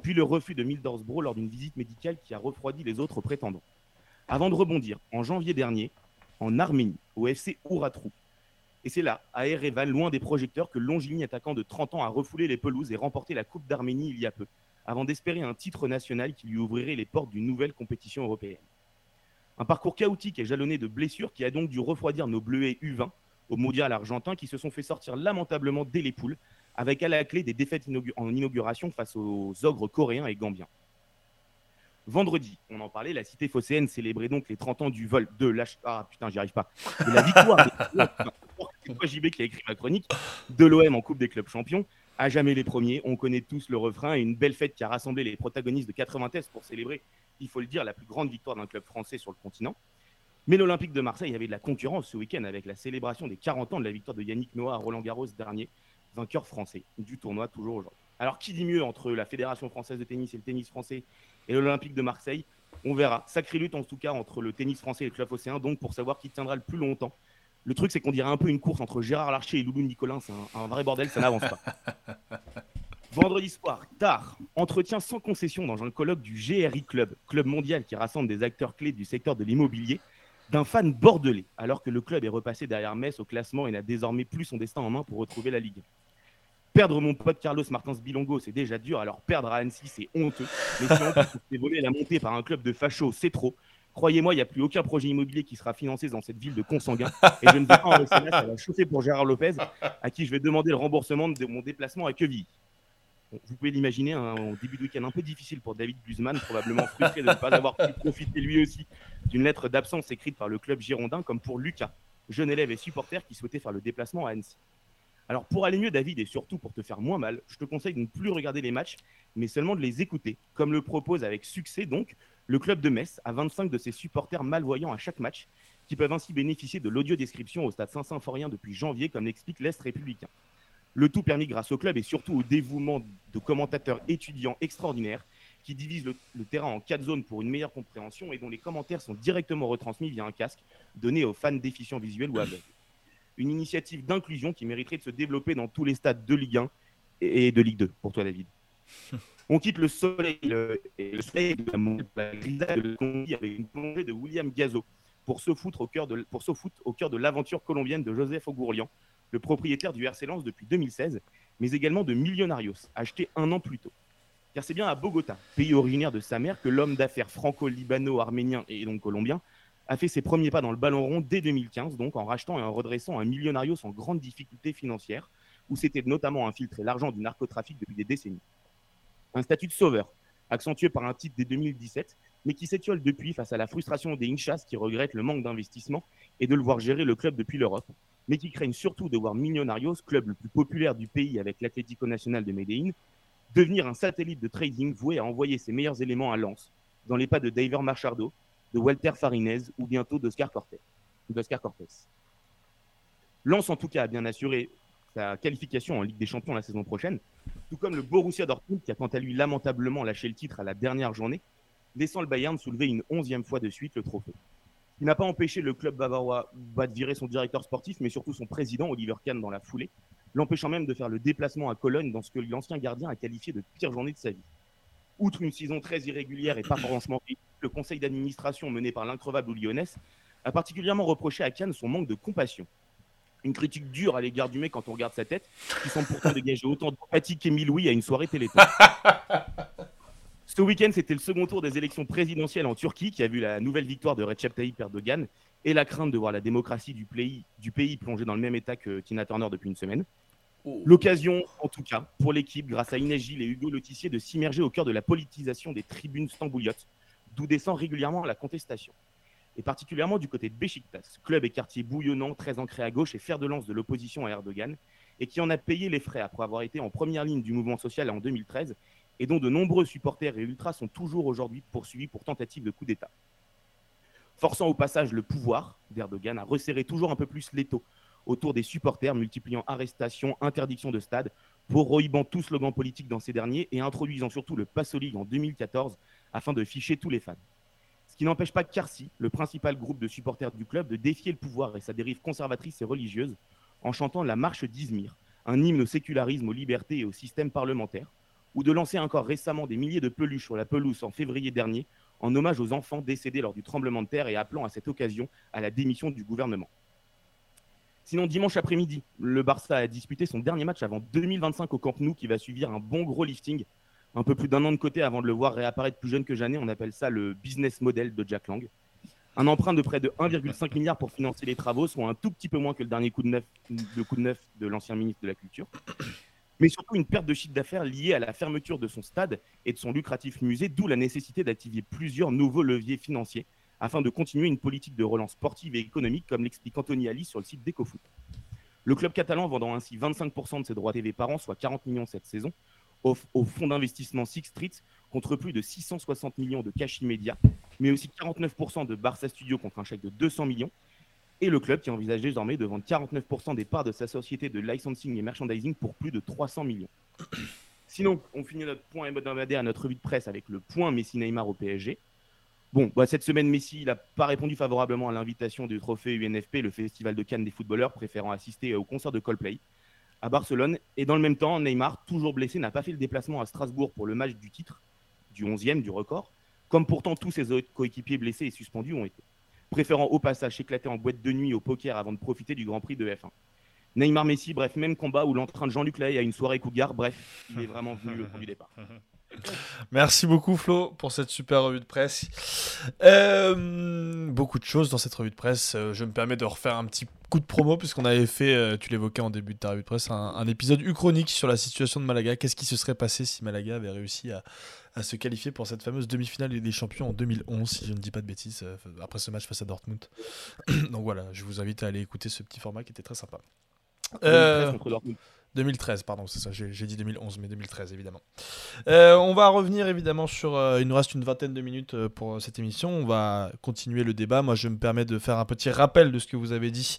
puis le refus de Middlesbrough lors d'une visite médicale qui a refroidi les autres prétendants. Avant de rebondir, en janvier dernier, en Arménie, au FC Ouratrou, et c'est là, à Erevan, loin des projecteurs, que le longiligne attaquant de 30 ans a refoulé les pelouses et remporté la Coupe d'Arménie il y a peu, avant d'espérer un titre national qui lui ouvrirait les portes d'une nouvelle compétition européenne. Un parcours chaotique et jalonné de blessures qui a donc dû refroidir nos bleuets U20 au mondial argentin qui se sont fait sortir lamentablement dès les poules, avec à la clé des défaites en inauguration face aux ogres coréens et gambiens. Vendredi, on en parlait, la cité phocéenne célébrait donc les 30 ans du vol de l'H. Ah putain, j'y arrive pas. De la victoire. JB qui a écrit ma chronique de l'OM en Coupe des clubs champions. À jamais les premiers, on connaît tous le refrain et une belle fête qui a rassemblé les protagonistes de 93 pour célébrer, il faut le dire, la plus grande victoire d'un club français sur le continent. Mais l'Olympique de Marseille avait de la concurrence ce week-end avec la célébration des 40 ans de la victoire de Yannick Noah à Roland Garros dernier, vainqueur français du tournoi toujours aujourd'hui. Alors qui dit mieux entre la Fédération française de tennis et le tennis français et l'Olympique de Marseille? On verra. Sacrée lutte en tout cas entre le tennis français et le club océan, donc pour savoir qui tiendra le plus longtemps. Le truc, c'est qu'on dirait un peu une course entre Gérard Larcher et Loulou Nicolin. C'est un, vrai bordel, ça n'avance pas. Vendredi soir, tard, entretien sans concession dans un colloque du GRI Club, club mondial qui rassemble des acteurs clés du secteur de l'immobilier, d'un fan bordelais, alors que le club est repassé derrière Metz au classement et n'a désormais plus son destin en main pour retrouver la Ligue. Perdre mon pote Carlos Martins Bilongo, c'est déjà dur. Alors perdre à Annecy, c'est honteux. Mais si on peut volé la montée par un club de fachos, c'est trop. Croyez-moi, il n'y a plus aucun projet immobilier qui sera financé dans cette ville de consanguin. Et je ne vais pas en laisser là, ça va chauffer pour Gérard Lopez, à qui je vais demander le remboursement de mon déplacement à Quevilly. Vous pouvez l'imaginer, un début de week-end un peu difficile pour David Guzman, probablement frustré de ne pas avoir pu profiter lui aussi d'une lettre d'absence écrite par le club girondin, comme pour Lucas, jeune élève et supporter qui souhaitait faire le déplacement à Annecy. Alors pour aller mieux, David, et surtout pour te faire moins mal, je te conseille de ne plus regarder les matchs, mais seulement de les écouter, comme le propose avec succès donc le club de Metz à 25 de ses supporters malvoyants à chaque match, qui peuvent ainsi bénéficier de l'audio-description au stade Saint-Symphorien depuis janvier, comme l'explique l'Est républicain. Le tout permis grâce au club et surtout au dévouement de commentateurs étudiants extraordinaires qui divisent le, le, terrain en quatre zones pour une meilleure compréhension et dont les commentaires sont directement retransmis via un casque donné aux fans déficients visuels ou aveugles. Une initiative d'inclusion qui mériterait de se développer dans tous les stades de Ligue 1 et de Ligue 2 pour toi, David. On quitte le soleil le, et le soleil de la, grisaille de la Colombie avec une plongée de William Gazo pour se foutre au cœur de, pour se foutre au cœur de l'aventure colombienne de Joseph Ogourlian, le propriétaire du RC Lens depuis 2016, mais également de Millonarios, acheté un an plus tôt. Car c'est bien à Bogota, pays originaire de sa mère, que l'homme d'affaires franco-libano-arménien et donc colombien a fait ses premiers pas dans le ballon rond dès 2015, donc en rachetant et en redressant un Millonarios en grande difficulté financière, où s'était notamment infiltré l'argent du narcotrafic depuis des décennies. Un statut de sauveur, accentué par un titre dès 2017, mais qui s'étiole depuis face à la frustration des Inchas qui regrettent le manque d'investissement et de le voir gérer le club depuis l'Europe, mais qui craignent surtout de voir Millonarios, club le plus populaire du pays avec l'Atlético Nacional de Medellín, devenir un satellite de trading voué à envoyer ses meilleurs éléments à Lens, dans les pas de David Marchardo, de Walter Farinez ou bientôt d'Oscar Cortés. Lens, en tout cas, a bien assuré sa qualification en Ligue des Champions la saison prochaine, tout comme le Borussia Dortmund qui a quant à lui lamentablement lâché le titre à la dernière journée, laissant le Bayern soulever une onzième fois de suite le trophée. Il n'a pas empêché le club bavarois de virer son directeur sportif, mais surtout son président, Oliver Kahn, dans la foulée, l'empêchant même de faire le déplacement à Cologne dans ce que l'ancien gardien a qualifié de pire journée de sa vie. Outre une saison très irrégulière et pas franchement le conseil d'administration mené par l'increvable Lyonnais a particulièrement reproché à Kahn son manque de compassion. Une critique dure à l'égard du mec quand on regarde sa tête, qui semble pourtant dégager autant de fatigue qu'Emile Louis à une soirée téléthon. Ce week-end, c'était le second tour des élections présidentielles en Turquie qui a vu la nouvelle victoire de Recep Tayyip Erdogan et la crainte de voir la démocratie du pays, du pays plonger dans le même état que Tina Turner depuis une semaine. Oh. L'occasion, en tout cas, pour l'équipe, grâce à Inès Gilles et Hugo Lotissier, de s'immerger au cœur de la politisation des tribunes stambouliotes, d'où descend régulièrement la contestation. Et particulièrement du côté de Beşiktaş, club et quartier bouillonnant, très ancré à gauche et fer de lance de l'opposition à Erdogan, et qui en a payé les frais après avoir été en première ligne du mouvement social en 2013, et dont de nombreux supporters et ultras sont toujours aujourd'hui poursuivis pour tentative de coup d'État. Forçant au passage le pouvoir d'Erdogan à resserrer toujours un peu plus l'étau autour des supporters, multipliant arrestations, interdictions de stade, pour prohibant tout slogan politique dans ces derniers et introduisant surtout le Passoligue en 2014 afin de ficher tous les fans. Ce qui n'empêche pas Karsi, le principal groupe de supporters du club, de défier le pouvoir et sa dérive conservatrice et religieuse en chantant la marche d'Izmir, un hymne au sécularisme, aux libertés et au système parlementaire, ou de lancer encore récemment des milliers de peluches sur la pelouse en février dernier en hommage aux enfants décédés lors du tremblement de terre et appelant à cette occasion à la démission du gouvernement. Sinon, dimanche après-midi, le Barça a disputé son dernier match avant 2025 au Camp Nou qui va suivre un bon gros lifting. Un peu plus d'un an de côté avant de le voir réapparaître plus jeune que jamais, on appelle ça le business model de Jack Lang. Un emprunt de près de 1,5 milliard pour financer les travaux, soit un tout petit peu moins que le dernier coup de neuf, le coup de neuf de l'ancien ministre de la Culture. Mais surtout une perte de chiffre d'affaires liée à la fermeture de son stade et de son lucratif musée, d'où la nécessité d'activer plusieurs nouveaux leviers financiers afin de continuer une politique de relance sportive et économique, comme l'explique Anthony Ali sur le site d'EcoFoot. Le club catalan vendant ainsi 25% de ses droits TV par an, soit 40 millions cette saison, au, fonds d'investissement Six Street, contre plus de 660 millions de cash immédiat, mais aussi 49% de Barça Studio contre un chèque de 200 millions, et le club qui envisage désormais de vendre 49% des parts de sa société de licensing et merchandising pour plus de 300 millions. Sinon, on finit notre point hebdomadaire à notre revue de presse avec le point Messi-Neymar au PSG. Bon, bah, cette semaine, Messi n'a pas répondu favorablement à l'invitation du trophée UNFP, le festival de Cannes des footballeurs, préférant assister au concert de Coldplay à Barcelone. Et dans le même temps, Neymar, toujours blessé, n'a pas fait le déplacement à Strasbourg pour le match du titre, du 11e, du record, comme pourtant tous ses coéquipiers blessés et suspendus ont été, préférant au passage éclater en boîte de nuit au poker avant de profiter du Grand Prix de F1. Neymar Messi, bref, même combat où l'entrain de Jean-Luc Lahaye à une soirée cougar, bref, il est vraiment venu le point du départ. Merci beaucoup Flo pour cette super revue de presse. Euh, beaucoup de choses dans cette revue de presse. Euh, je me permets de refaire un petit coup de promo puisqu'on avait fait, euh, tu l'évoquais en début de ta revue de presse, un, épisode uchronique sur la situation de Malaga. Qu'est-ce qui se serait passé si Malaga avait réussi à, se qualifier pour cette fameuse demi-finale des champions en 2011, si je ne dis pas de bêtises, après ce match face à Dortmund. Donc voilà, je vous invite à aller écouter ce petit format qui était très sympa. 2013, pardon, c'est ça, j'ai dit 2011, mais 2013 évidemment. Euh, on va revenir évidemment sur. Euh, il nous reste une vingtaine de minutes euh, pour cette émission. On va continuer le débat. Moi, je me permets de faire un petit rappel de ce que vous avez dit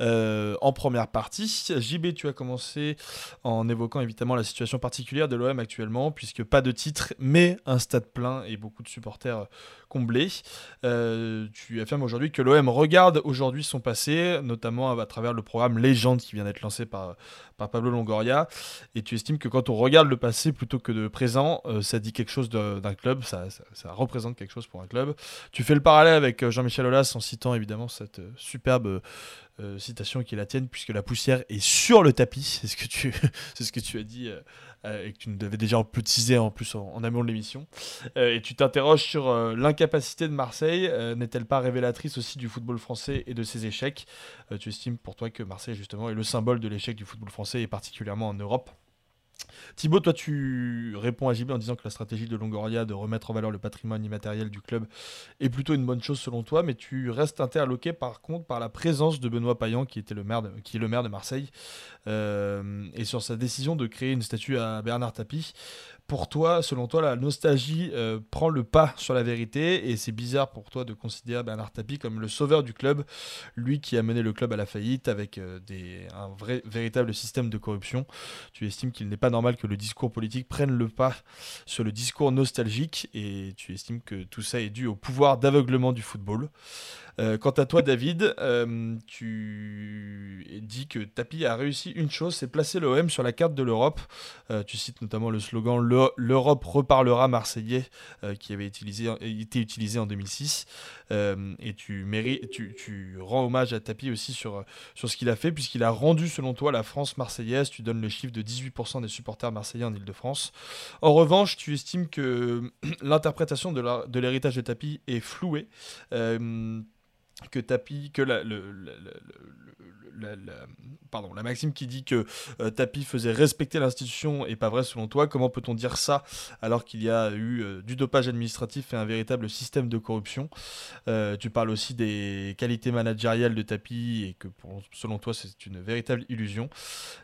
en première partie. JB, tu as commencé en évoquant évidemment la situation particulière de l'OM actuellement, puisque pas de titre, mais un stade plein et beaucoup de supporters comblés. tu affirmes aujourd'hui que l'OM regarde aujourd'hui son passé, notamment à, travers le programme Légende qui vient d'être lancé par, par Pablo Longoria, et tu estimes que quand on regarde le passé plutôt que le présent, ça dit quelque chose d'un club, ça, ça, représente quelque chose pour un club. Tu fais le parallèle avec Jean-Michel Aulas en citant évidemment cette superbe euh, citation qui est la tienne, puisque la poussière est sur le tapis. C'est ce que tu, c'est ce que tu as dit euh, euh, et que tu nous avais déjà teasé en plus en, en amont de l'émission. et tu t'interroges sur l'incapacité de Marseille. N'est-elle pas révélatrice aussi du football français et de ses échecs? Tu estimes pour toi que Marseille justement est le symbole de l'échec du football français et particulièrement en Europe? Thibaut, toi tu réponds à JB en disant que la stratégie de Longoria de remettre en valeur le patrimoine immatériel du club est plutôt une bonne chose selon toi, mais tu restes interloqué par contre par la présence de Benoît Payan qui, était le maire qui est le maire de Marseille euh, et sur sa décision de créer une statue à Bernard Tapie pour toi, selon toi, la nostalgie euh, prend le pas sur la vérité et c'est bizarre pour toi de considérer Bernard Tapie comme le sauveur du club, lui qui a mené le club à la faillite avec euh, un vrai, véritable système de corruption. Tu estimes qu'il n'est pas normal que le discours politique prenne le pas sur le discours nostalgique et tu estimes que tout ça est dû au pouvoir d'aveuglement du football. Euh, quant à toi, David, euh, tu dis que Tapi a réussi une chose, c'est placer l'OM sur la carte de l'Europe. Euh, tu cites notamment le slogan L'Europe reparlera marseillais, qui avait été utilisé en 2006. et tu, rends hommage à Tapi aussi sur, ce qu'il a fait, puisqu'il a rendu, selon toi, la France marseillaise. Tu donnes le chiffre de 18% des supporters marseillais en Ile-de-France. En revanche, tu estimes que l'interprétation de l'héritage de Tapi est flouée que Tapi, que la, pardon, la maxime qui dit que euh, Tapi faisait respecter l'institution est pas vrai selon toi. Comment peut-on dire ça alors qu'il y a eu euh, du dopage administratif et un véritable système de corruption? Euh, Tu parles aussi des qualités managériales de Tapi et que selon toi c'est une véritable illusion.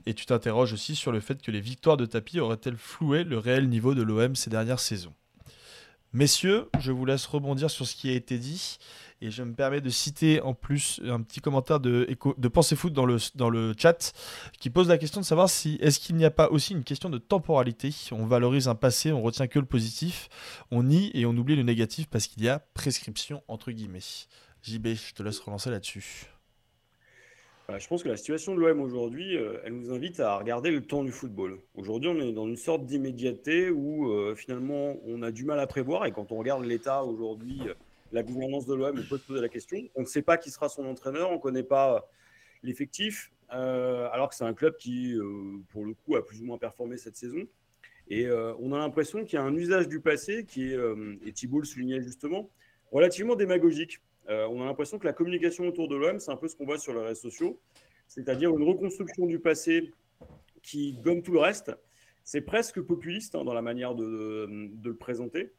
Et tu t'interroges aussi sur le fait que les victoires de Tapi auraient-elles floué le réel niveau de l'OM ces dernières saisons? Messieurs, je vous laisse rebondir sur ce qui a été dit. Et je me permets de citer en plus un petit commentaire de, de Pensée Foot dans le, dans le chat qui pose la question de savoir si est-ce qu'il n'y a pas aussi une question de temporalité? On valorise un passé, on retient que le positif, on nie et on oublie le négatif parce qu'il y a prescription entre guillemets. JB, je te laisse relancer là-dessus. Bah, je pense que la situation de l'OM aujourd'hui, euh, elle nous invite à regarder le temps du football. Aujourd'hui, on est dans une sorte d'immédiateté où euh, finalement on a du mal à prévoir et quand on regarde l'état aujourd'hui la gouvernance de l'OM, on peut se poser la question. On ne sait pas qui sera son entraîneur, on ne connaît pas l'effectif, euh, alors que c'est un club qui, euh, pour le coup, a plus ou moins performé cette saison. Et euh, on a l'impression qu'il y a un usage du passé qui est, et Thibault le soulignait justement, relativement démagogique. on a l'impression que la communication autour de l'OM, c'est un peu ce qu'on voit sur les réseaux sociaux, c'est-à-dire une reconstruction du passé qui gomme tout le reste. C'est presque populiste hein, dans la manière de le présenter.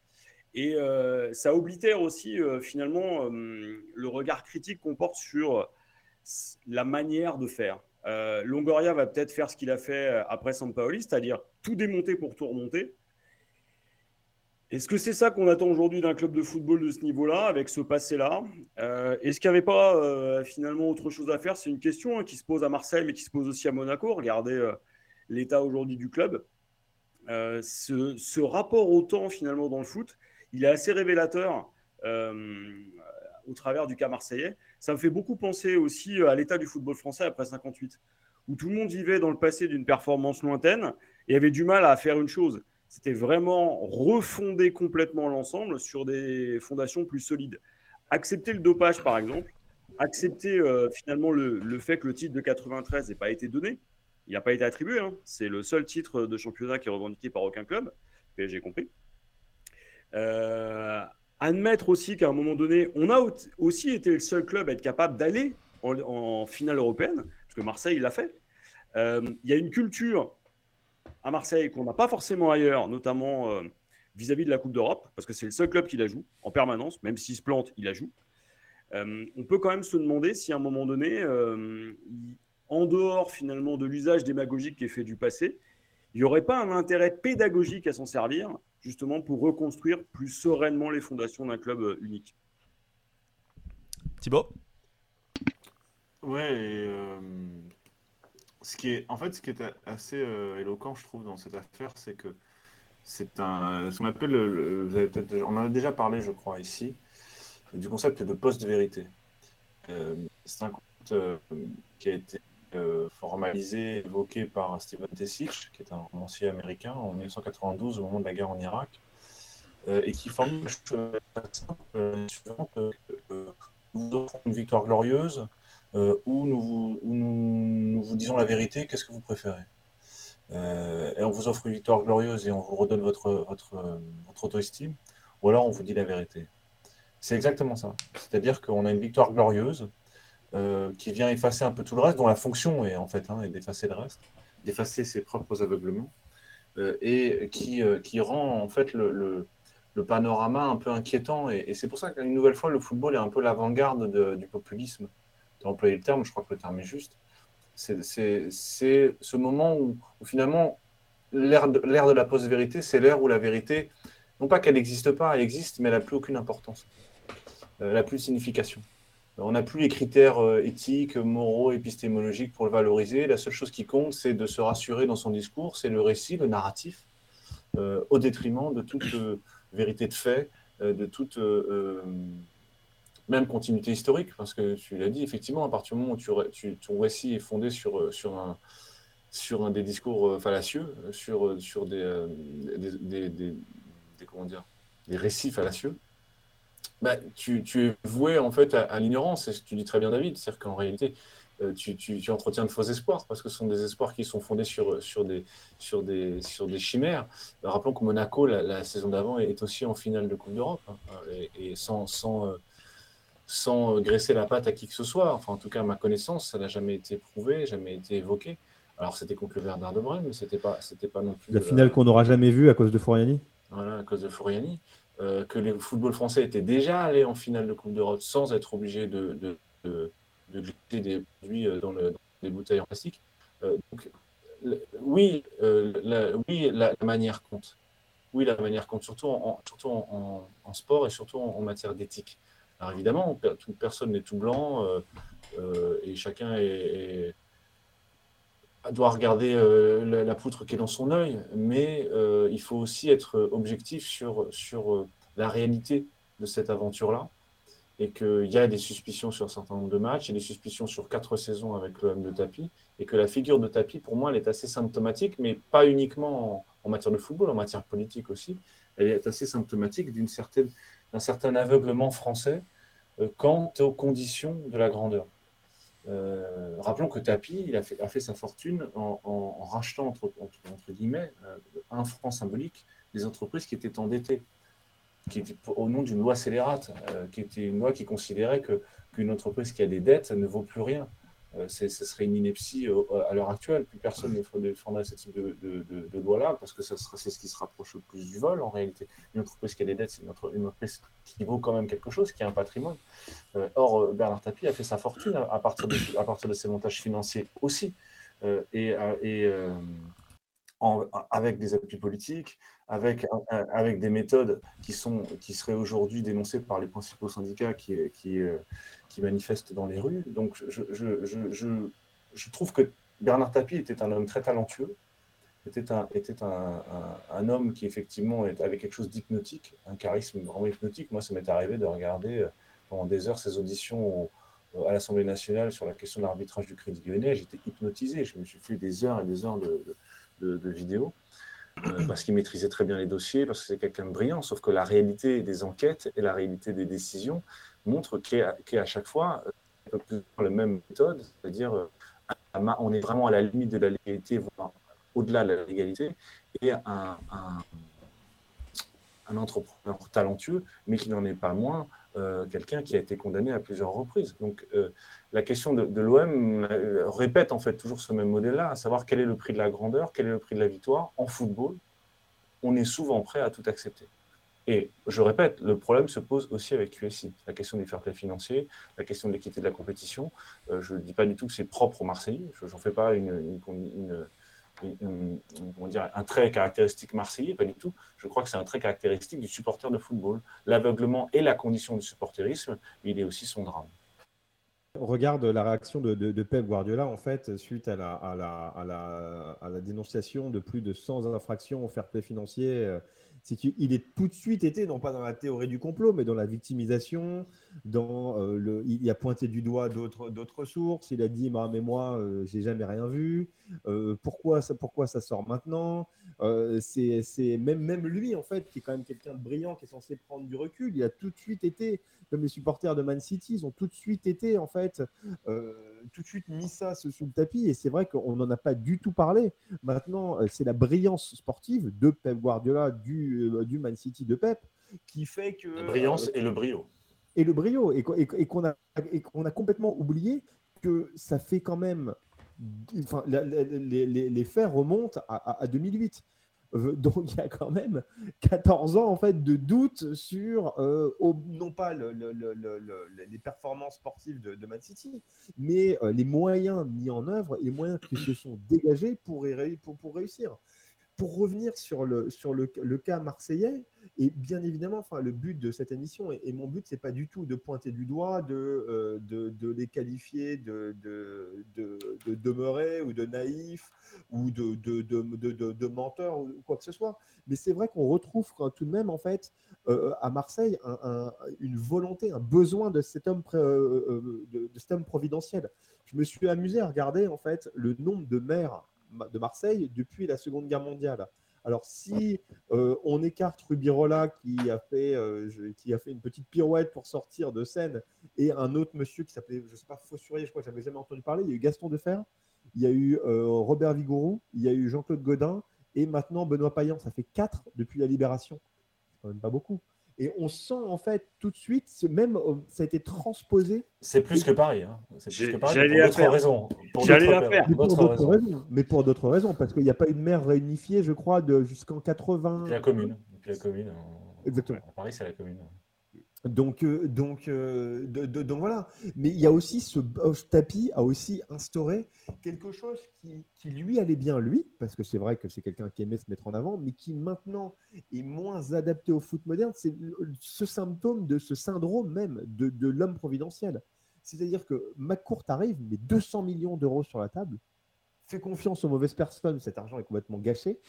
Et euh, ça oblitère aussi euh, finalement euh, le regard critique qu'on porte sur la manière de faire. Longoria va peut-être faire ce qu'il a fait après Sampaoli, c'est-à-dire tout démonter pour tout remonter. Est-ce que c'est ça qu'on attend aujourd'hui d'un club de football de ce niveau-là, avec ce passé-là? Est-ce qu'il n'y avait pas finalement autre chose à faire? C'est une question hein, qui se pose à Marseille, mais qui se pose aussi à Monaco. Regardez l'état aujourd'hui du club. Ce, ce, rapport au temps finalement dans le foot, il est assez révélateur euh, au travers du cas marseillais. Ça me fait beaucoup penser aussi à l'état du football français après 58, où tout le monde vivait dans le passé d'une performance lointaine et avait du mal à faire une chose. C'était vraiment refonder complètement l'ensemble sur des fondations plus solides. Accepter le dopage, par exemple, accepter euh, finalement le, fait que le titre de 93 n'ait pas été donné. Il n'a pas été attribué. Hein. C'est le seul titre de championnat qui est revendiqué par aucun club. PSG compris. Euh, admettre aussi qu'à un moment donné, on a aussi été le seul club à être capable d'aller en, finale européenne, parce que Marseille l'a fait. Euh, il y a une culture à Marseille qu'on n'a pas forcément ailleurs, notamment euh, vis-à-vis de la Coupe d'Europe, parce que c'est le seul club qui la joue en permanence, même s'il se plante, il la joue. on peut quand même se demander si à un moment donné, en dehors finalement de l'usage démagogique qui est fait du passé, il n'y aurait pas un intérêt pédagogique à s'en servir justement pour reconstruire plus sereinement les fondations d'un club euh, unique. Thibaut? Ouais, euh, ce qui est, en fait, ce qui est assez euh, éloquent, je trouve, dans cette affaire, c'est que c'est un, ce qu'on appelle, le, on en a déjà parlé, je crois, ici, du concept de poste de vérité. c'est un concept qui a été euh, formalisé, évoqué par Steven Tessich, qui est un romancier américain en 1992 au moment de la guerre en Irak, euh, et qui formule la suivante nous offrons une victoire glorieuse ou, nous vous, nous, vous, disons la vérité, qu'est-ce que vous préférez? Et on vous offre une victoire glorieuse et on vous redonne votre, votre, votre auto-estime, ou alors on vous dit la vérité. C'est exactement ça. C'est-à-dire qu'on a une victoire glorieuse euh, qui vient effacer un peu tout le reste, dont la fonction est en fait hein, d'effacer le reste, d'effacer ses propres aveuglements, euh, et qui, euh, qui rend en fait le, panorama un peu inquiétant. Et, c'est pour ça qu'une nouvelle fois, le football est un peu l'avant-garde du populisme. Tu as employé le terme, je crois que le terme est juste. C'est ce moment où, finalement l'ère de, de la post-vérité, c'est l'ère où la vérité, non pas qu'elle n'existe pas, elle existe, mais elle n'a plus aucune importance. Euh, la plus de signification. On n'a plus les critères euh, éthiques, moraux, épistémologiques pour le valoriser. La seule chose qui compte, c'est de se rassurer dans son discours, c'est le récit, le narratif, euh, au détriment de toute vérité de fait, de toute même continuité historique, parce que tu l'as dit, effectivement, à partir du moment où ton récit est fondé sur, des discours fallacieux, sur, des récits fallacieux, bah, tu, es voué en fait à, l'ignorance, et tu dis très bien David, c'est-à-dire qu'en réalité, euh, tu, entretiens de faux espoirs, parce que ce sont des espoirs qui sont fondés sur, sur, des, sur, des, sur des chimères. Bah, rappelons que Monaco, la, saison d'avant, est aussi en finale de Coupe d'Europe, hein, et, sans, sans, euh, sans graisser la patte à qui que ce soit. Enfin, en tout cas, à ma connaissance, ça n'a jamais été prouvé, jamais été évoqué. Alors, c'était contre le Werder de Brême, mais c'était pas, c'était pas non plus. La finale qu'on n'aura jamais vue à cause de Foriani? Voilà, à cause de Foriani. Euh, que le football français était déjà allé en finale de Coupe d'Europe sans être obligé de, de, de, glisser des produits euh, dans, des bouteilles en plastique. Euh, donc, oui, la, oui la, manière compte. Oui, la manière compte, surtout en, surtout en, sport et surtout en, matière d'éthique. Alors évidemment, personne n'est tout blanc et chacun est, doit regarder la, la, poutre qui est dans son œil, mais il faut aussi être objectif sur, sur la réalité de cette aventure-là et qu'il y a des suspicions sur un certain nombre de matchs, a des suspicions sur quatre saisons avec le M de tapis, et que la figure de tapis, pour moi, elle est assez symptomatique, mais pas uniquement en, matière de football, en matière politique aussi. Elle est assez symptomatique d'un certain aveuglement français euh, quant aux conditions de la grandeur. Euh, rappelons que Tapi a, fait, sa fortune en, rachetant, entre, guillemets, euh, un franc symbolique des entreprises qui étaient endettées au nom d'une loi scélérate, euh, qui était une loi qui considérait qu'une entreprise qui a des dettes, ne vaut plus rien. Euh, ce serait une ineptie euh, à l'heure actuelle. Plus personne ne défendrait ce type de, de, loi-là, parce que c'est ce qui se rapproche le plus du vol en réalité. Une entreprise qui a des dettes, c'est une, entreprise qui vaut quand même quelque chose, qui a un patrimoine. or, Bernard Tapie a fait sa fortune à, partir, de, à partir de ses montages financiers aussi. et, et avec des appuis politiques, avec, des méthodes qui, sont, qui seraient aujourd'hui dénoncées par les principaux syndicats qui, qui, euh, manifestent dans les rues. Donc je, je, je, je, trouve que Bernard Tapie était un homme très talentueux, était un, était un, un, homme qui effectivement avait quelque chose d'hypnotique, un charisme vraiment hypnotique. Moi, ça m'est arrivé de regarder euh, pendant des heures ses auditions à l'Assemblée nationale sur la question de l'arbitrage du Crédit Lyonnais. J'étais hypnotisé, je me suis fait des heures et des heures de, de vidéos. Euh, parce qu'il maîtrisait très bien les dossiers, parce que c'est quelqu'un de brillant, sauf que la réalité des enquêtes et la réalité des décisions montrent qu'à à chaque fois euh, la même méthode, c'est-à-dire euh, on est vraiment à la limite de la légalité, voire au-delà de la légalité, et un, un, entrepreneur talentueux, mais qui n'en est pas moins quelqu'un qui a été condamné à plusieurs reprises. Donc la question de, l'OM euh, répète en fait toujours ce même modèle-là, à savoir quel est le prix de la grandeur, quel est le prix de la victoire. En football, on est souvent prêt à tout accepter. Et je répète, le problème se pose aussi avec QSI. La question du fair play financier, la question de l'équité de la compétition. Euh, je ne dis pas du tout que c'est propre aux Marseillais. Je n'en fais pas une, dire, un trait caractéristique marseillais, pas du tout. Je crois que c'est un trait caractéristique du supporter de football. L'aveuglement et la condition du supporterisme, il est aussi son drame regarde la réaction de, Pep Guardiola, en fait, suite à la, à, la, à, la, dénonciation de plus de 100 infractions au fair play financier euh, c'est qu'il est tout de suite été, non pas dans la théorie du complot, mais dans la victimisation, dans euh, le, il a pointé du doigt d'autres, sources, il a dit, bah, mais moi, euh, j'ai jamais rien vu, euh, pourquoi, ça, pourquoi ça sort maintenant? C'est, c'est même, même lui, en fait, qui est quand même quelqu'un de brillant, qui est censé prendre du recul, il a tout de suite été, comme les supporters de Man City, ils ont tout de suite été, en fait, tout de suite mis ça sous le tapis, et c'est vrai qu'on n'en a pas du tout parlé. Maintenant, c'est la brillance sportive de Pep Guardiola, du euh, du, Man City de Pep qui fait que. La brillance euh, et le brio. Et le brio. Et, qu'on a, qu'on a complètement oublié que ça fait quand même. Enfin, les, les, faits remontent à, 2008. Euh, donc il y a quand même 14 ans en fait de doute sur non pas le, les performances sportives de, Man City, mais les moyens mis en œuvre et les moyens qui se sont dégagés pour, pour, pour réussir pour revenir sur le, sur le, le, cas marseillais, et bien évidemment, enfin, le but de cette émission, et, mon but, c'est pas du tout de pointer du doigt, de, euh, de, les qualifier de, de, de, demeurer ou de naïfs ou de, de, menteurs ou quoi que ce soit. Mais c'est vrai qu'on retrouve tout de même, en fait, euh, à Marseille, un, une volonté, un besoin de cet, homme, euh, de cet homme providentiel. Je me suis amusé à regarder, en fait, le nombre de maires de Marseille depuis la Seconde Guerre mondiale. Alors, si euh, on écarte Rubirola qui a, fait, euh, qui a fait une petite pirouette pour sortir de scène et un autre monsieur qui s'appelait, je ne sais pas, Fossurier, je crois que j'avais jamais entendu parler, il y a eu Gaston Defer, il y a eu euh, Robert Vigourou, il y a eu Jean-Claude Godin et maintenant Benoît Payan. Ça fait quatre depuis la Libération. C'est quand même pas beaucoup. Et on sent en fait tout de suite, même euh, ça a été transposé. C'est plus que Paris. Hein. C'est plus que Paris pour d'autres raisons. J'allais la faire. Mais pour d'autres raisons. Mais pour d'autres raisons, parce qu'il n'y a pas une mer réunifiée, je crois, jusqu'en 80. la commune. la commune. Exactement. Paris, c'est la commune. Donc, euh, donc, euh, donc voilà. Mais il y a aussi ce tapis a aussi instauré quelque chose qui, lui allait bien lui, parce que c'est vrai que c'est quelqu'un qui aimait se mettre en avant, mais qui maintenant est moins adapté au foot moderne. C'est ce symptôme de ce syndrome même de, l'homme providentiel. C'est-à-dire que McCourt arrive, met 200 millions d'euros sur la table, fait confiance aux mauvaises personnes, cet argent est complètement gâché,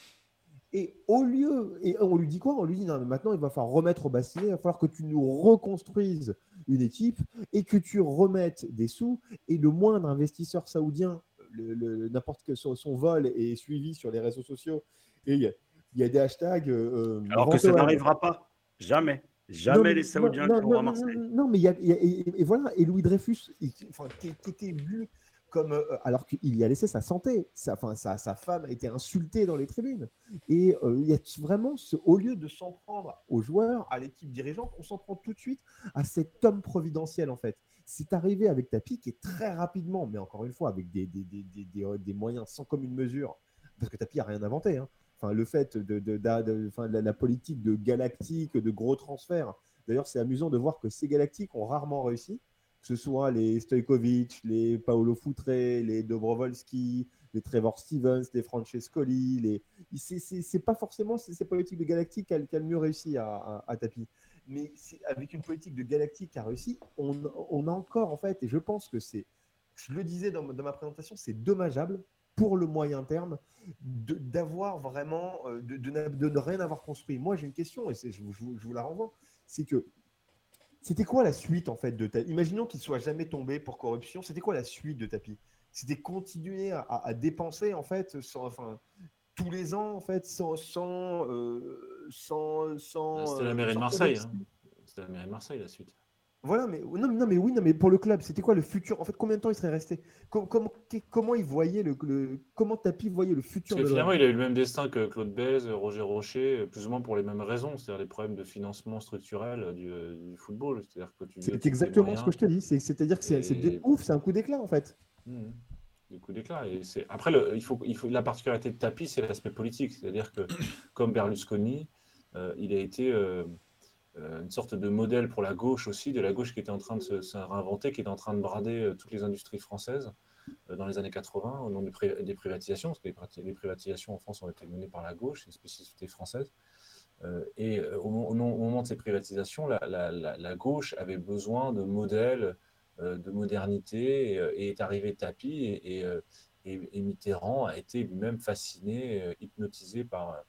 et au lieu, et on lui dit quoi? On lui dit non, maintenant il va falloir remettre au bassinet, il va falloir que tu nous reconstruises une équipe et que tu remettes des sous. Et le moindre investisseur saoudien, n'importe que son, vol est suivi sur les réseaux sociaux et il y, a des hashtags. Euh, Alors que ça n'arrivera pas, jamais. Jamais les Saoudiens non, non, à Marseille. Non, mais il y a, et, voilà, et Louis Dreyfus, enfin, qui, était comme, euh, alors qu'il y a laissé sa santé. Sa, femme a été insultée dans les tribunes. Et euh, il y a vraiment, au lieu de s'en prendre aux joueurs, à l'équipe dirigeante, on s'en prend tout de suite à cet homme providentiel, en fait. C'est arrivé avec Tapi qui est très rapidement, mais encore une fois, avec des, des moyens sans commune mesure, parce que Tapi n'a rien inventé. Hein. Enfin, le fait de, la, politique de galactique, de gros transferts. D'ailleurs, c'est amusant de voir que ces galactiques ont rarement réussi que ce soit les Stojkovic, les Paolo Foutré, les Dobrovolski, les Trevor Stevens, les Francescoli, les... c'est pas forcément ces politiques de Galactique qui a, mieux réussi à, à, tapis. Mais avec une politique de Galactique qui a réussi, on, a encore en fait, et je pense que c'est, je le disais dans, ma présentation, c'est dommageable pour le moyen terme d'avoir vraiment, euh, de, ne rien avoir construit. Moi, j'ai une question, et je, je vous la renvoie, c'est que c'était quoi la suite en fait de Tapi Imaginons qu'il soit jamais tombé pour corruption. C'était quoi la suite de Tapi? C'était continuer à, dépenser en fait, sans, enfin, tous les ans en fait, sans, sans, euh, sans, sans C'était la mairie de Marseille. Hein. C'était la mairie de Marseille la suite. Voilà, mais non, non, mais oui, non, mais pour le club, c'était quoi le futur? En fait, combien de temps il serait resté? Comment, comment il voyait le, comment Tapi voyait le futur Parce que finalement, il a eu le même destin que Claude Bèze, Roger Rocher, plus ou moins pour les mêmes raisons, c'est-à-dire les problèmes de financement structurel du, football. C'est-à-dire que tu. C'est exactement ce que je te dis. C'est-à-dire que c'est ouf, c'est un coup d'éclat en fait. Mmh. Des coups d'éclat. Et c'est après, le, il faut, il faut la particularité de Tapi, c'est l'aspect politique, c'est-à-dire que comme Berlusconi, euh, il a été euh, euh, une sorte de modèle pour la gauche aussi, de la gauche qui était en train de se, réinventer, qui était en train de brader euh, toutes les industries françaises euh, dans les années 80 au nom des, privatisations, parce que les, privatisations en France ont été menées par la gauche, une spécificité française. et au, moment de ces privatisations, la, gauche avait besoin de modèles de modernité et, est arrivé tapis et, et, Mitterrand a été lui-même fasciné, hypnotisé par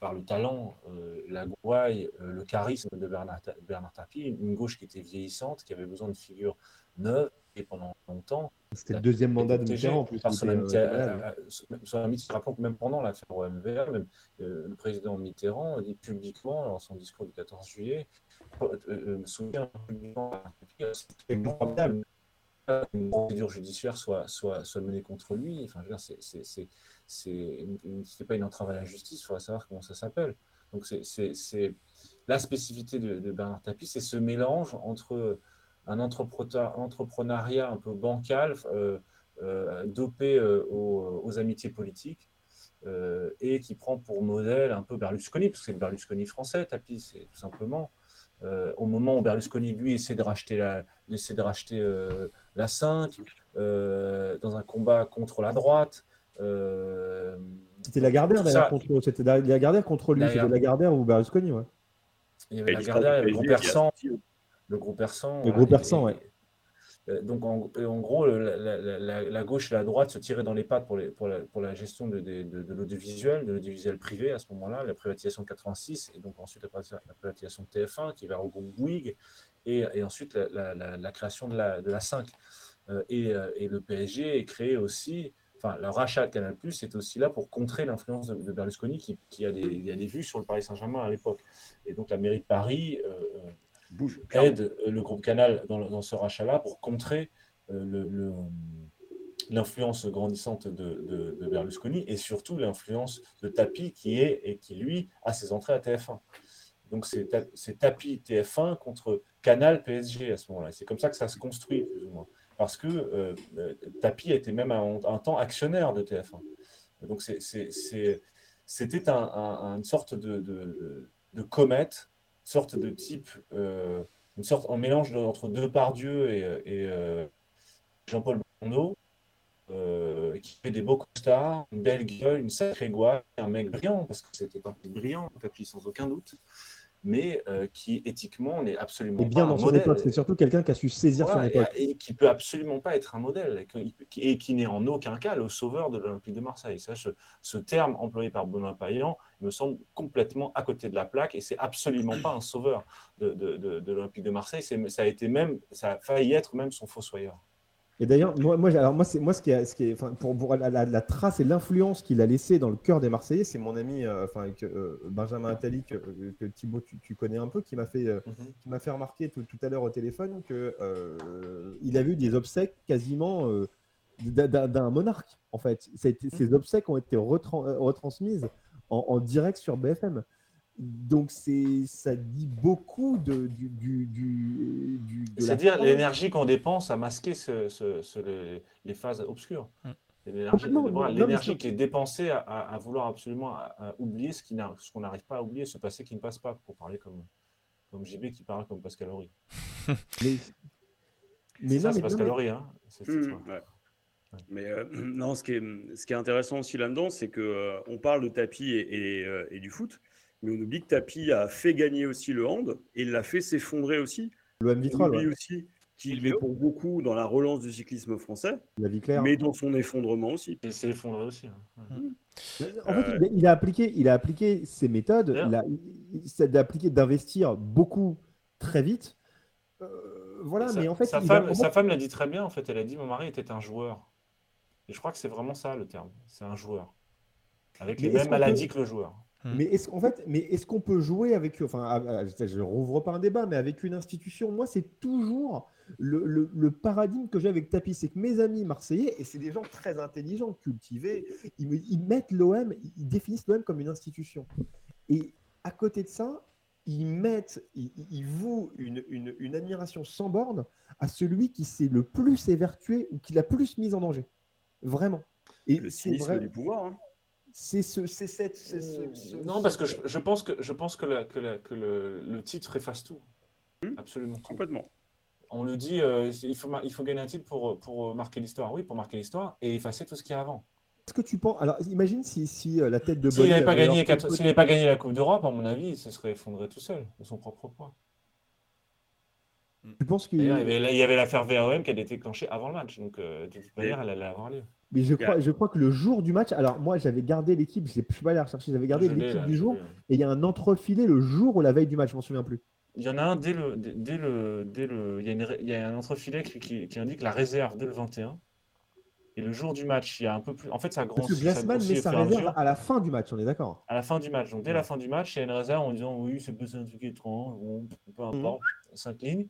par le talent, euh, la gouaille, euh, le charisme de Bernard, Ta- Bernard Tapie, une gauche qui était vieillissante, qui avait besoin de figures neuves, et pendant longtemps, C'était le deuxième mandat de Mitterrand en plus. par son euh, même pendant l'affaire même, euh, le président Mitterrand dit publiquement, dans son discours du 14 juillet, me souvient publiquement c'est formidable qu'une procédure judiciaire soit, soit, soit menée contre lui. Enfin, c'est, c'est, pas une entrave à la justice, il faudrait savoir comment ça s'appelle. Donc, c'est, la spécificité de, Bernard Tapie, c'est ce mélange entre un entrepreneur- entrepreneuriat un peu bancal, euh, euh, dopé euh, aux, amitiés politiques, et qui prend pour modèle un peu Berlusconi, parce que c'est le Berlusconi français, Tapie, c'est tout simplement. Au moment où Berlusconi, lui, essaie de racheter la, essaie de racheter, la 5, euh, dans un combat contre la droite. Euh, C'était Lagardère d'ailleurs contre c'était la- Lagardère contre lui, Lagardère. c'était Lagardère ou Berlusconi, ouais. Il y avait Et la l'histoire Garda, du le gros persan, le gros persan. Le gros persan, ouais. euh, Donc en, gros, la, gauche et la droite se tiraient dans les pattes pour, les- pour, la, pour la gestion de, de- de- de l'audiovisuel, de l'audiovisuel privé à ce moment-là, la privatisation de 86 et donc ensuite la, privatisation- de TF1 qui va au groupe Bouygues et, et ensuite la, la- la- la création de la, de la 5. Euh, et, euh, et le PSG est créé aussi, enfin le rachat de Canal Plus est aussi là pour contrer l'influence de, de Berlusconi qui, qui a des, il y a des vues sur le Paris Saint-Germain à l'époque. Et donc la mairie de Paris euh, euh, Bouge. aide euh, le groupe Canal dans, ce rachat-là pour contrer euh, le- le- l'influence grandissante de, de- de Berlusconi et surtout l'influence de Tapi qui est et qui lui a ses entrées à TF1. Donc c'est Ta- c'est Tapi TF1 contre Canal PSG à ce moment-là. C'est comme ça que ça se construit plus ou moins. Parce que euh, euh, Tapi était même un, temps actionnaire de TF1. Donc c'était un- un- une sorte de, de, de comète, sorte de type, euh, une sorte un mélange entre Depardieu et, et euh, Jean-Paul Blondeau, euh, qui fait des beaux costards, une belle gueule, une sacrée gouaille, un mec brillant, parce que c'était un mec brillant, Tapi sans aucun doute, mais euh, qui éthiquement n'est absolument Et bien pas dans un son modèle. époque, c'est surtout quelqu'un qui a su saisir Voilà, son époque. et, et qui peut absolument pas être un modèle, et qui- n'est en aucun cas le sauveur de l'Olympique de Marseille. Ça, ce, ce terme employé par Benoît Payan me semble complètement à côté de la plaque, et c'est absolument pas un sauveur de, de, de- de l'Olympique de Marseille. Ça a été même, ça a failli être même son fossoyeur. Et d'ailleurs, moi, alors moi, c'est moi ce qui est, ce qui est, enfin, pour, pour la, la- la trace et l'influence qu'il a laissé dans le cœur des Marseillais, c'est mon ami, euh, enfin, que, euh, Benjamin Attali, que, que Thibaut tu, tu connais un peu, qui m'a fait, euh, qui m'a fait remarquer tout, tout à l'heure au téléphone que il a vu des obsèques quasiment d'un- monarque. En fait, ces obsèques ont été retran- retransmises en, en direct sur BFM. Donc c'est, ça dit beaucoup de, du, du, du, du- de la C'est-à-dire l'énergie qu'on dépense à masquer ce- ce- ce- les, les phases obscures. Mm. L'énergie qui est dépensée à, à- à vouloir absolument à- à oublier ce qu'on n'arrive pas à oublier, ce passé qui ne passe pas, pour parler comme, comme JB qui parle comme Pascal Horry. Mais, mais ça, non, c'est Pascal Horry. Hein. Mais euh, non, ce qui est, ce qui est intéressant aussi là-dedans, c'est que euh, on parle de tapis et, et, euh, et du foot, mais on oublie que tapis a fait gagner aussi le hand et l'a fait s'effondrer aussi. mais le M On oublie ouais. aussi qu'il est pour beaucoup dans la relance du cyclisme français, la vie claire. mais dans son effondrement aussi. Et c'est effondré aussi. hein. Ouais. En fait, il a- il a appliqué, il a appliqué ses méthodes, il a, il- d'investir beaucoup très vite. Euh, voilà, sa, mais en fait, sa il femme, vraiment- sa femme l'a dit très bien, en fait. Elle a dit Mon mari était un joueur. Et je crois que c'est vraiment ça le terme. C'est un joueur. Avec les Mais mêmes peut- maladies que le joueur. Mais est-ce qu'en fait, mais est-ce qu'on peut jouer avec, enfin, je rouvre pas un débat, mais avec une institution, moi, c'est toujours le, le- le paradigme que j'ai avec Tapi, c'est que mes amis marseillais, et c'est des gens très intelligents, cultivés, ils, me- ils mettent l'OM, ils définissent l'OM comme une institution. Et à côté de ça, ils mettent, ils, ils vouent une, une- une admiration sans borne à celui qui s'est le plus évertué ou qui l'a plus mis en danger. Vraiment. Et Le cynisme vrai, du pouvoir. hein. C'est ce, c'est cette, c'est ce- ce- Non, parce que je, je pense que, je pense que, la- que, la- que le, le titre efface tout. Hmm. Absolument. tout. Complètement. On le dit, euh, il, faut, il faut gagner un titre pour, pour marquer l'histoire. Oui, pour marquer l'histoire et effacer tout ce qu'il y a avant. Est-ce que tu penses Alors, imagine si, si euh, la tête de S'il n'avait pas, gagné pas gagné la Coupe d'Europe, à mon avis, il se serait effondré tout seul, de son propre poids. Je pense qu'il. D'ailleurs, il y avait- il y avait l'affaire VAOM qui a été déclenchée avant le match. Donc, euh, de toute manière, elle allait avoir lieu. Mais je crois, je crois que le jour du match, alors moi j'avais gardé l'équipe, je ne suis pas allé la rechercher, j'avais gardé l'équipe du jour, et il y a un entrefilé le jour ou la veille du match, je m'en souviens plus. Il y en a un dès le. Dès, dès le, dès le il, y a une il y a un entrefilet qui, qui- qui indique la réserve dès le 21. Et le jour du match, il y a un peu plus. En fait, ça Parce grossit. que Glassman met sa réserve à la fin du match, on est d'accord. à la fin du match. Donc dès la fin du match, il y a une réserve en disant oui, c'est un truc étrange, bon, peu importe, cinq lignes.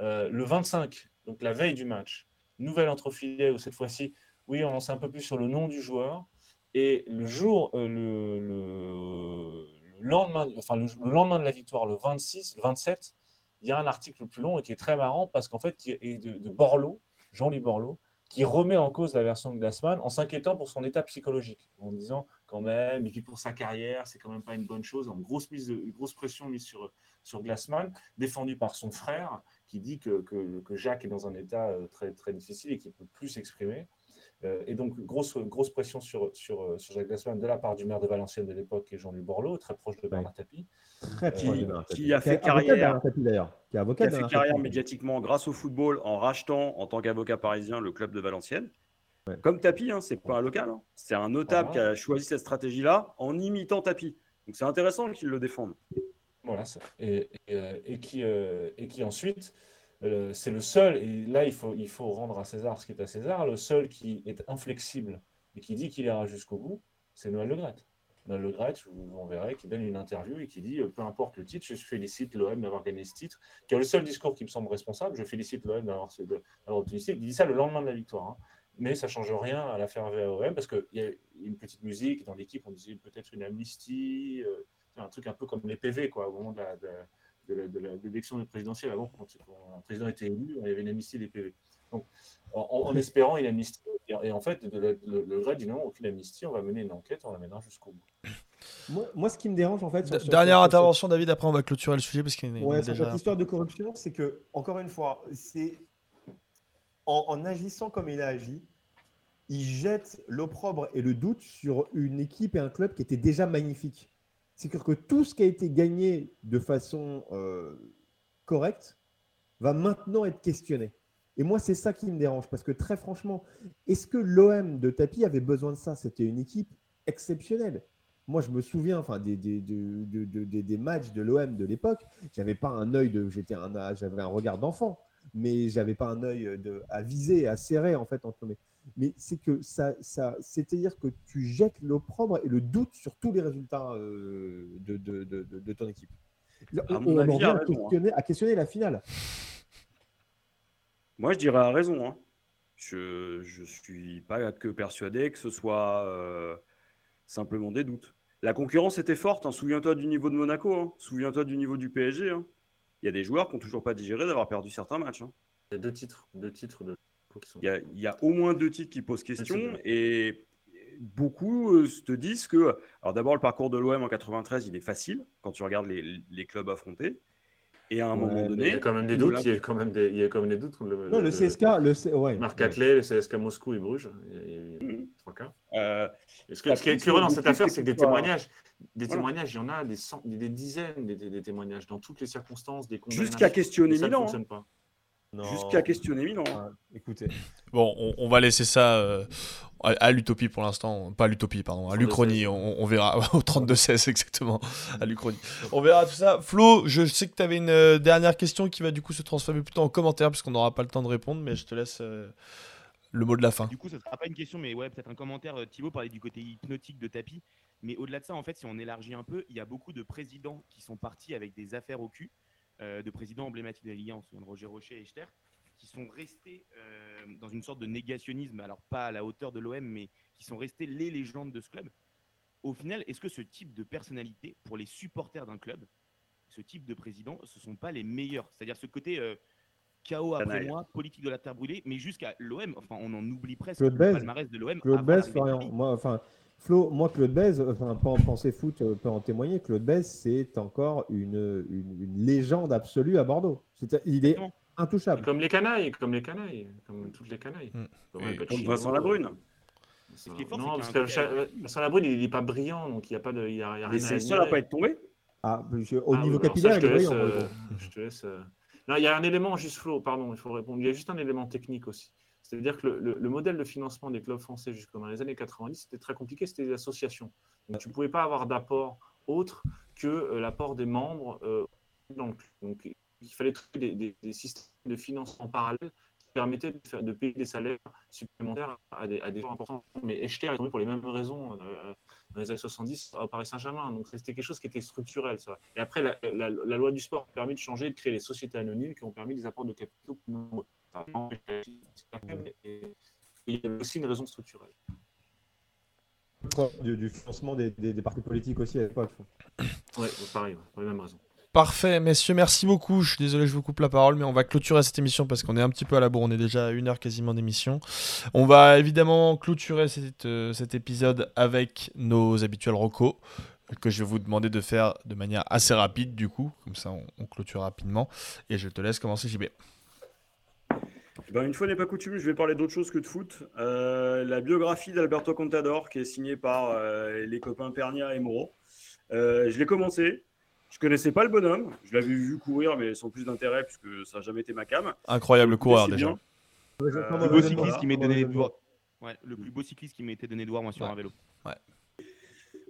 Euh, le 25, donc la veille du match, nouvelle entrefilet où cette fois-ci, oui, on lance un peu plus sur le nom du joueur. Et le jour, euh, le, le- le lendemain, enfin le, le lendemain de la victoire, le 26, le 27, il y a un article plus long et qui est très marrant parce qu'en fait, qui est de, de Borloo, Jean-Louis Borloo, qui remet en cause la version de Glassman en s'inquiétant pour son état psychologique, en disant quand même, et puis pour sa carrière, c'est quand même pas une bonne chose, en grosse, mise de- grosse pression mise sur, sur Glassman, défendu par son frère, qui dit que, que, que Jacques est dans un état euh, très, très difficile et qu'il ne peut plus s'exprimer. Euh, et donc, grosse, grosse pression sur, sur, euh, sur Jacques Glassman de la part du maire de Valenciennes de l'époque, qui est Jean-Louis Borloo, très proche de Bernard Tapie. Très Qui- proche de Bernard qui Tapie. a fait carrière. D'ailleurs. Qui a fait carrière médiatiquement grâce au football en rachetant en tant qu'avocat parisien le club de Valenciennes. Ouais. Comme Tapi, hein, c'est pas un local. hein. C'est un notable Voilà. qui a choisi cette stratégie-là en imitant Tapi. Donc c'est intéressant qu'il le défende. Voilà, euh, euh, et qui ensuite, euh, c'est le seul, et là il faut, il faut rendre à César ce qui est à César, le seul qui est inflexible et qui dit qu'il ira jusqu'au bout, c'est Noël Le Graët. Noël Le Graët, vous, vous en verrez, qui donne une interview et qui dit peu importe le titre, je félicite l'OM d'avoir gagné ce titre, qui a le seul discours qui me semble responsable, je félicite l'OM d'avoir obtenu ce titre. Il dit ça le lendemain de la victoire. hein. Mais ça ne change rien à l'affaire VAOM parce qu'il y a une petite musique dans l'équipe, on disait peut-être une amnistie. Un truc un peu comme les PV, quoi, au moment de la- de- de l'élection présidentielle. Avant, quand un président était élu, il y avait une amnistie des PV. Donc, en, en espérant une amnistie, et, et en fait, de- de- le, le GRED dit non, aucune amnistie, on va mener une enquête, on la mènera jusqu'au bout. Moi, moi, ce qui me dérange, en fait. sur- Dernière sur- sur- intervention, David. Après, on va clôturer le sujet parce qu'il y Ouais, déjà. cette histoire de corruption, c'est que, encore une fois, c'est en, en agissant comme il a agi, il jette l'opprobre et le doute sur une équipe et un club qui était déjà magnifique. C'est-à-dire que tout ce qui a été gagné de façon euh, correcte va maintenant être questionné. Et moi, c'est ça qui me dérange, parce que très franchement, est-ce que l'OM de Tapi avait besoin de ça? C'était une équipe exceptionnelle. Moi, je me souviens enfin, des, des, de- de- de- des- des matchs de l'OM de l'époque. J'avais pas un œil de, j'étais un, j'avais un regard d'enfant, mais j'avais pas un œil de, à viser, à serrer en fait entre mes. Mais c'est que ça, ça c'est-à-dire que tu jettes l'opprobre et le doute sur tous les résultats euh, de, de, de, de- de ton équipe. On mon on avis, en à raison, hein. questionner, à questionner la finale. Moi, je dirais à raison. hein. Je ne suis pas que persuadé que ce soit euh, simplement des doutes. La concurrence était forte. hein. Souviens-toi du niveau de Monaco. hein. Souviens-toi du niveau du PSG. hein. Il y a des joueurs qui n'ont toujours pas digéré d'avoir perdu certains matchs. hein. Il y a deux titres, deux titres de sont. Il y, a, il y a au moins deux titres qui posent question. Et beaucoup euh, te disent que. Alors, d'abord, le parcours de l'OM en 93, il est facile quand tu regardes les, les clubs affrontés. Et à un Ouais, moment mais Il y donné. a quand même des doutes, il y a quand même des, il y a quand même des doutes. Le, Non, le CSK, le C- ouais. Marc ouais. Atlet, le CSK Moscou et Bruges, Mhm. trois cas. euh, ce, que- La ce qui est curieux dans le cette affaire, c'est que des témoignages, des Voilà. témoignages, il y en a des, cent- des dizaines des, témoignages dans toutes les circonstances, des Jusqu'à questionner ça ne Milan, hein. fonctionne pas. Jusqu'à questionner Milan. Ah, écoutez, Bon, on, on va laisser ça euh, à, à l'utopie pour l'instant. Pas à l'utopie, pardon. À 32-16. l'Uchronie. On, on verra. Au 32-16, exactement. À l'Uchronie. On verra tout ça. Flo, je sais que tu avais une euh, dernière question qui va du coup se transformer plutôt en commentaire puisqu'on n'aura pas le temps de répondre, mais je te laisse euh, le mot de la fin. Du coup, ce sera pas une question, mais ouais, peut-être un commentaire. Thibaut parlait du côté hypnotique de Tapi. Mais au-delà de ça, en fait, si on élargit un peu, il y a beaucoup de présidents qui sont partis avec des affaires au cul, euh, de présidents emblématiques de la Ligue 1, on se souvient de Roger Rocher et Echter, qui sont restés euh, dans une sorte de négationnisme, alors pas à la hauteur de l'OM, mais qui sont restés les légendes de ce club. Au final, est-ce que ce type de personnalité, pour les supporters d'un club, ce type de président, ce sont pas les meilleurs? C'est-à-dire ce côté euh, chaos après moi, politique de la terre brûlée, mais jusqu'à l'OM, enfin on en oublie presque Claude le palmarès de l'OM. Claude Paris. moi, enfin, Flo, moi, Claude Bèze, enfin, pas en pensée foot, euh, peut en témoigner. Claude Bèze, c'est encore une, une, une légende absolue à Bordeaux. C'est- il est intouchable. Comme les canailles, comme les canailles, comme toutes les canailles. Mm. Comme. Comme Vincent Labrune. C'est- Ce qui est fort, non, c'est parce que Cha- Vincent Labrune, il n'est pas brillant, donc il n'y a pas de, il y a, il y a rien c'est à pas être tombé. Ah, je- au Ah, niveau ça, capillaire, je il te est laisse, brillant. euh, je te laisse, euh, Non, il y a un élément, juste Flo, pardon, il faut répondre. Il y a juste un élément technique aussi. C'est-à-dire que le, le, modèle de financement des clubs français jusqu'au dans les années 90, c'était très compliqué, c'était des associations. Donc tu ne pouvais pas avoir d'apport autre que euh, l'apport des membres euh, dans le club. Donc il fallait trouver des, systèmes de financement parallèles qui permettaient de, payer des salaires supplémentaires à des, à gens importants. Mais Echter est tombé pour les mêmes raisons euh, dans les années 70 au Paris Saint-Germain. Donc c'était quelque chose qui était structurel. Et après, la, loi du sport a permis de changer, de créer les sociétés anonymes qui ont permis des apports de capitaux nombreux. Il y a aussi une raison structurelle. Du, du financement des, des, des, partis politiques aussi à l'époque. Oui, pareil, pour les mêmes raisons. Parfait, messieurs, merci beaucoup. Je suis désolé, je vous coupe la parole, mais on va clôturer cette émission parce qu'on est un petit peu à la bourre. On est déjà à une heure quasiment d'émission. On va évidemment clôturer cette, euh, cet épisode avec nos habituels recos que je vais vous demander de faire de manière assez rapide du coup. Comme ça, on, on clôture rapidement. Et je te laisse commencer, JB. Ben, une fois n'est pas coutume, je vais parler d'autre chose que de foot. Euh, la biographie d'Alberto Contador, qui est signée par euh, les copains Pernia et Moreau. Euh, je l'ai commencé. Je connaissais pas le bonhomme. Je l'avais vu courir, mais sans plus d'intérêt, puisque ça n'a jamais été ma cam. Incroyable coureur déjà. le plus beau cycliste qui m'ait donné Ouais, le plus beau cycliste qui m'a été donné de voir moi sur ouais. un vélo. Ouais.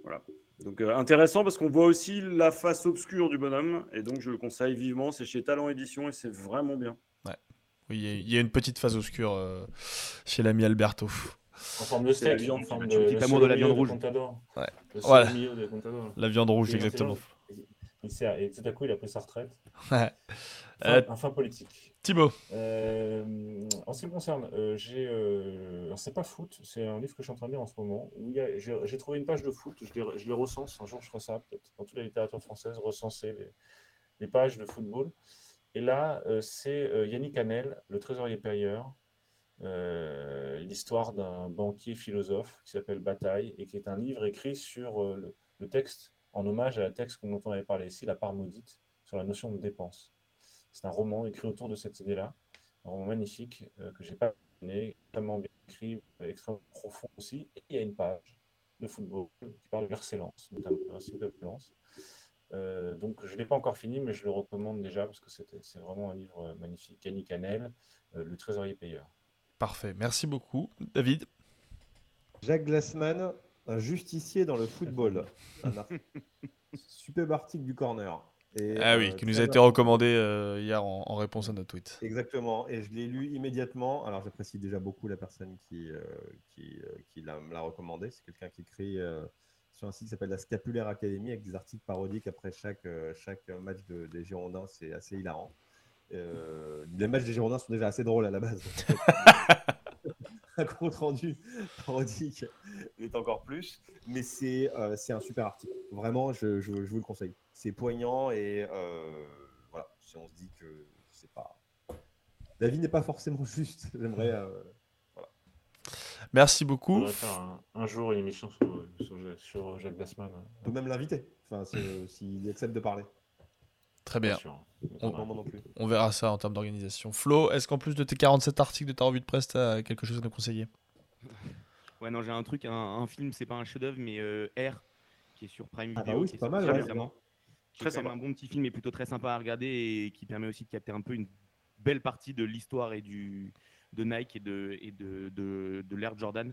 Voilà. Donc euh, intéressant parce qu'on voit aussi la face obscure du bonhomme et donc je le conseille vivement. C'est chez Talent Édition et c'est vraiment bien. Oui, il y a une petite phase obscure euh, chez l'ami Alberto. En forme de steak, la en forme de, petit amour de la viande rouge. Ouais. Le Voilà. de. La viande rouge, Et exactement. Il et tout à coup, il a pris sa retraite. Ouais. Fin- Euh, un fin politique. Thibaut, Euh, en ce qui me concerne, euh, j'ai, euh, c'est pas foot, c'est un livre que je suis en train de lire en ce moment. Où il y a- j'ai, j'ai trouvé une page de foot, je les, je les recense. Un jour, je ferai ça peut-être dans toute la littérature française, recenser les, les pages de football. Et là, euh, c'est euh, Yannick Hanel, le trésorier payeur, euh, l'histoire d'un banquier philosophe qui s'appelle Bataille et qui est un livre écrit sur le, texte, en hommage à la texte dont on avait parlé ici, La part maudite, sur la notion de dépense. C'est un roman écrit autour de cette idée-là, un roman magnifique euh, que j'ai pas donné, extrêmement bien écrit, extrêmement profond aussi. Et il y a une page de football qui parle de l'excellence, notamment de de violence. Euh, donc je ne l'ai pas encore fini, mais je le recommande déjà parce que c'est vraiment un livre euh, magnifique. Yannick Canel, euh, Le trésorier payeur. parfait. Merci beaucoup. David, Jacques Glassman, un justicier dans le football. Un ar- superbe article du corner. Et, ah oui, euh, qui nous a été recommandé euh, hier en, en réponse à notre tweet. Exactement, et je l'ai lu immédiatement. Alors j'apprécie déjà beaucoup la personne qui, euh, qui, euh, qui l'a me l'a recommandé. C'est quelqu'un qui écrit euh, sur un site qui s'appelle la Scapulaire Academy avec des articles parodiques après chaque, euh, chaque match de- des Girondins. C'est assez hilarant. Euh, les matchs des Girondins sont déjà assez drôles à la base. un compte rendu parodique est encore plus. Mais c'est euh, un super article. Vraiment, je, je- je vous le conseille. C'est poignant et euh, voilà. Si on se dit que c'est pas. La vie n'est pas forcément juste. J'aimerais. Euh, Merci On beaucoup. devrait faire un, un jour une émission sur, sur, sur Jacques Glassman. on peut même l'inviter. Enfin, c'est- s'il accepte de parler. Très bien. Sûr. On-. On verra ça en termes d'organisation. Flo, est-ce qu'en plus de tes 47 articles de ta revue de presse, tu as quelque chose à nous conseiller? Ouais, non, j'ai un truc, un, un film, c'est pas un chef-d'œuvre, mais euh, R, qui est sur Prime Ah bah Video. oui, qui c'est est pas mal, ouais. Très sympa. un bon petit film et plutôt très sympa à regarder et qui permet aussi de capter un peu une belle partie de l'histoire et du de Nike et de et de, de, de l'ère Jordan.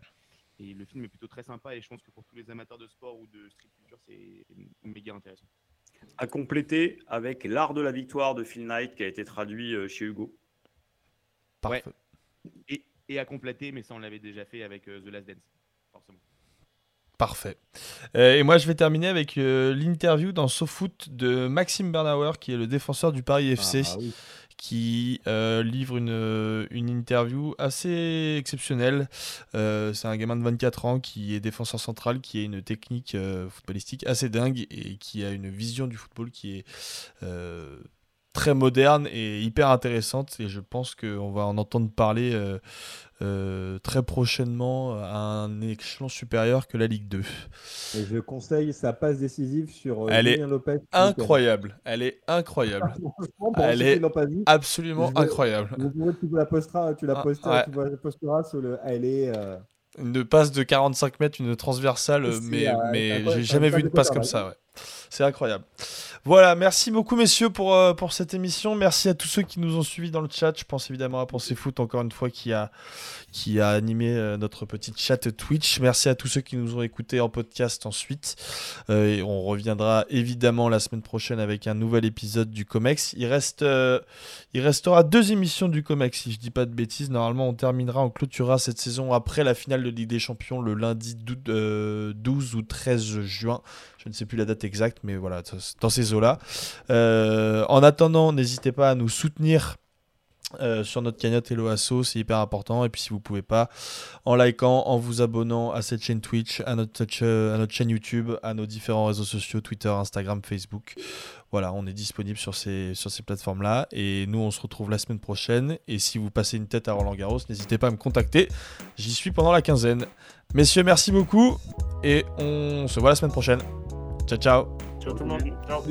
Et le film est plutôt très sympa et je pense que pour tous les amateurs de sport ou de street culture, c'est méga intéressant. À compléter avec L'Art de la victoire de Phil Knight qui a été traduit euh, chez Hugo. Parfait. Et, et à compléter, mais ça on l'avait déjà fait avec euh, The Last Dance, forcément. Parfait. Euh, et moi, je vais terminer avec euh, l'interview dans SoFoot de Maxime Bernauer, qui est le défenseur du Paris FC, Ah, oui. Qui euh, livre une, euh, une interview assez exceptionnelle. Euh, c'est un gamin de 24 ans qui est défenseur central, qui a une technique footballistique assez dingue et qui a une vision du football qui est très moderne et hyper intéressante. Et je pense qu'on va en entendre parler euh, euh, très prochainement à un échelon supérieur que la Ligue 2. Et je conseille sa passe décisive sur euh, Elle est Julien Lopez. Incroyable, elle est incroyable, Elle est absolument incroyable. vous pourrez- tu la posteras, tu la Ah, ouais. tu la posteras sur le. Elle est. euh, Une passe de 45 mètres, une transversale, mais, mais j'ai jamais vu de une passe comme ça. ouais. C'est incroyable. Voilà, merci beaucoup messieurs pour, euh, pour cette émission. Merci à tous ceux qui nous ont suivis dans le chat. Je pense évidemment à Pensée Foot, encore une fois, qui a, qui a animé euh, notre petite chat Twitch. Merci à tous ceux qui nous ont écoutés en podcast ensuite. Euh, on reviendra évidemment la semaine prochaine avec un nouvel épisode du Comex. Il, reste, il restera deux émissions du Comex, si je dis pas de bêtises. Normalement, on terminera, on clôturera cette saison après la finale de Ligue des Champions le lundi 12 ou 13 juin. Je ne sais plus la date exacte, mais voilà, dans ces eaux-là. Euh, en attendant, n'hésitez pas à nous soutenir euh, sur notre cagnotte Hello Asso, c'est hyper important. Et puis si vous pouvez pas, en likant, en vous abonnant à cette chaîne Twitch, à notre, à notre chaîne YouTube, à nos différents réseaux sociaux, Twitter, Instagram, Facebook. Voilà, on est disponible sur ces, sur ces plateformes-là. Et nous, on se retrouve la semaine prochaine. Et si vous passez une tête à Roland Garros, n'hésitez pas à me contacter. J'y suis pendant la quinzaine. Messieurs, merci beaucoup. Et on se voit la semaine prochaine. Ciao, ciao. Ciao tout le monde. Ciao.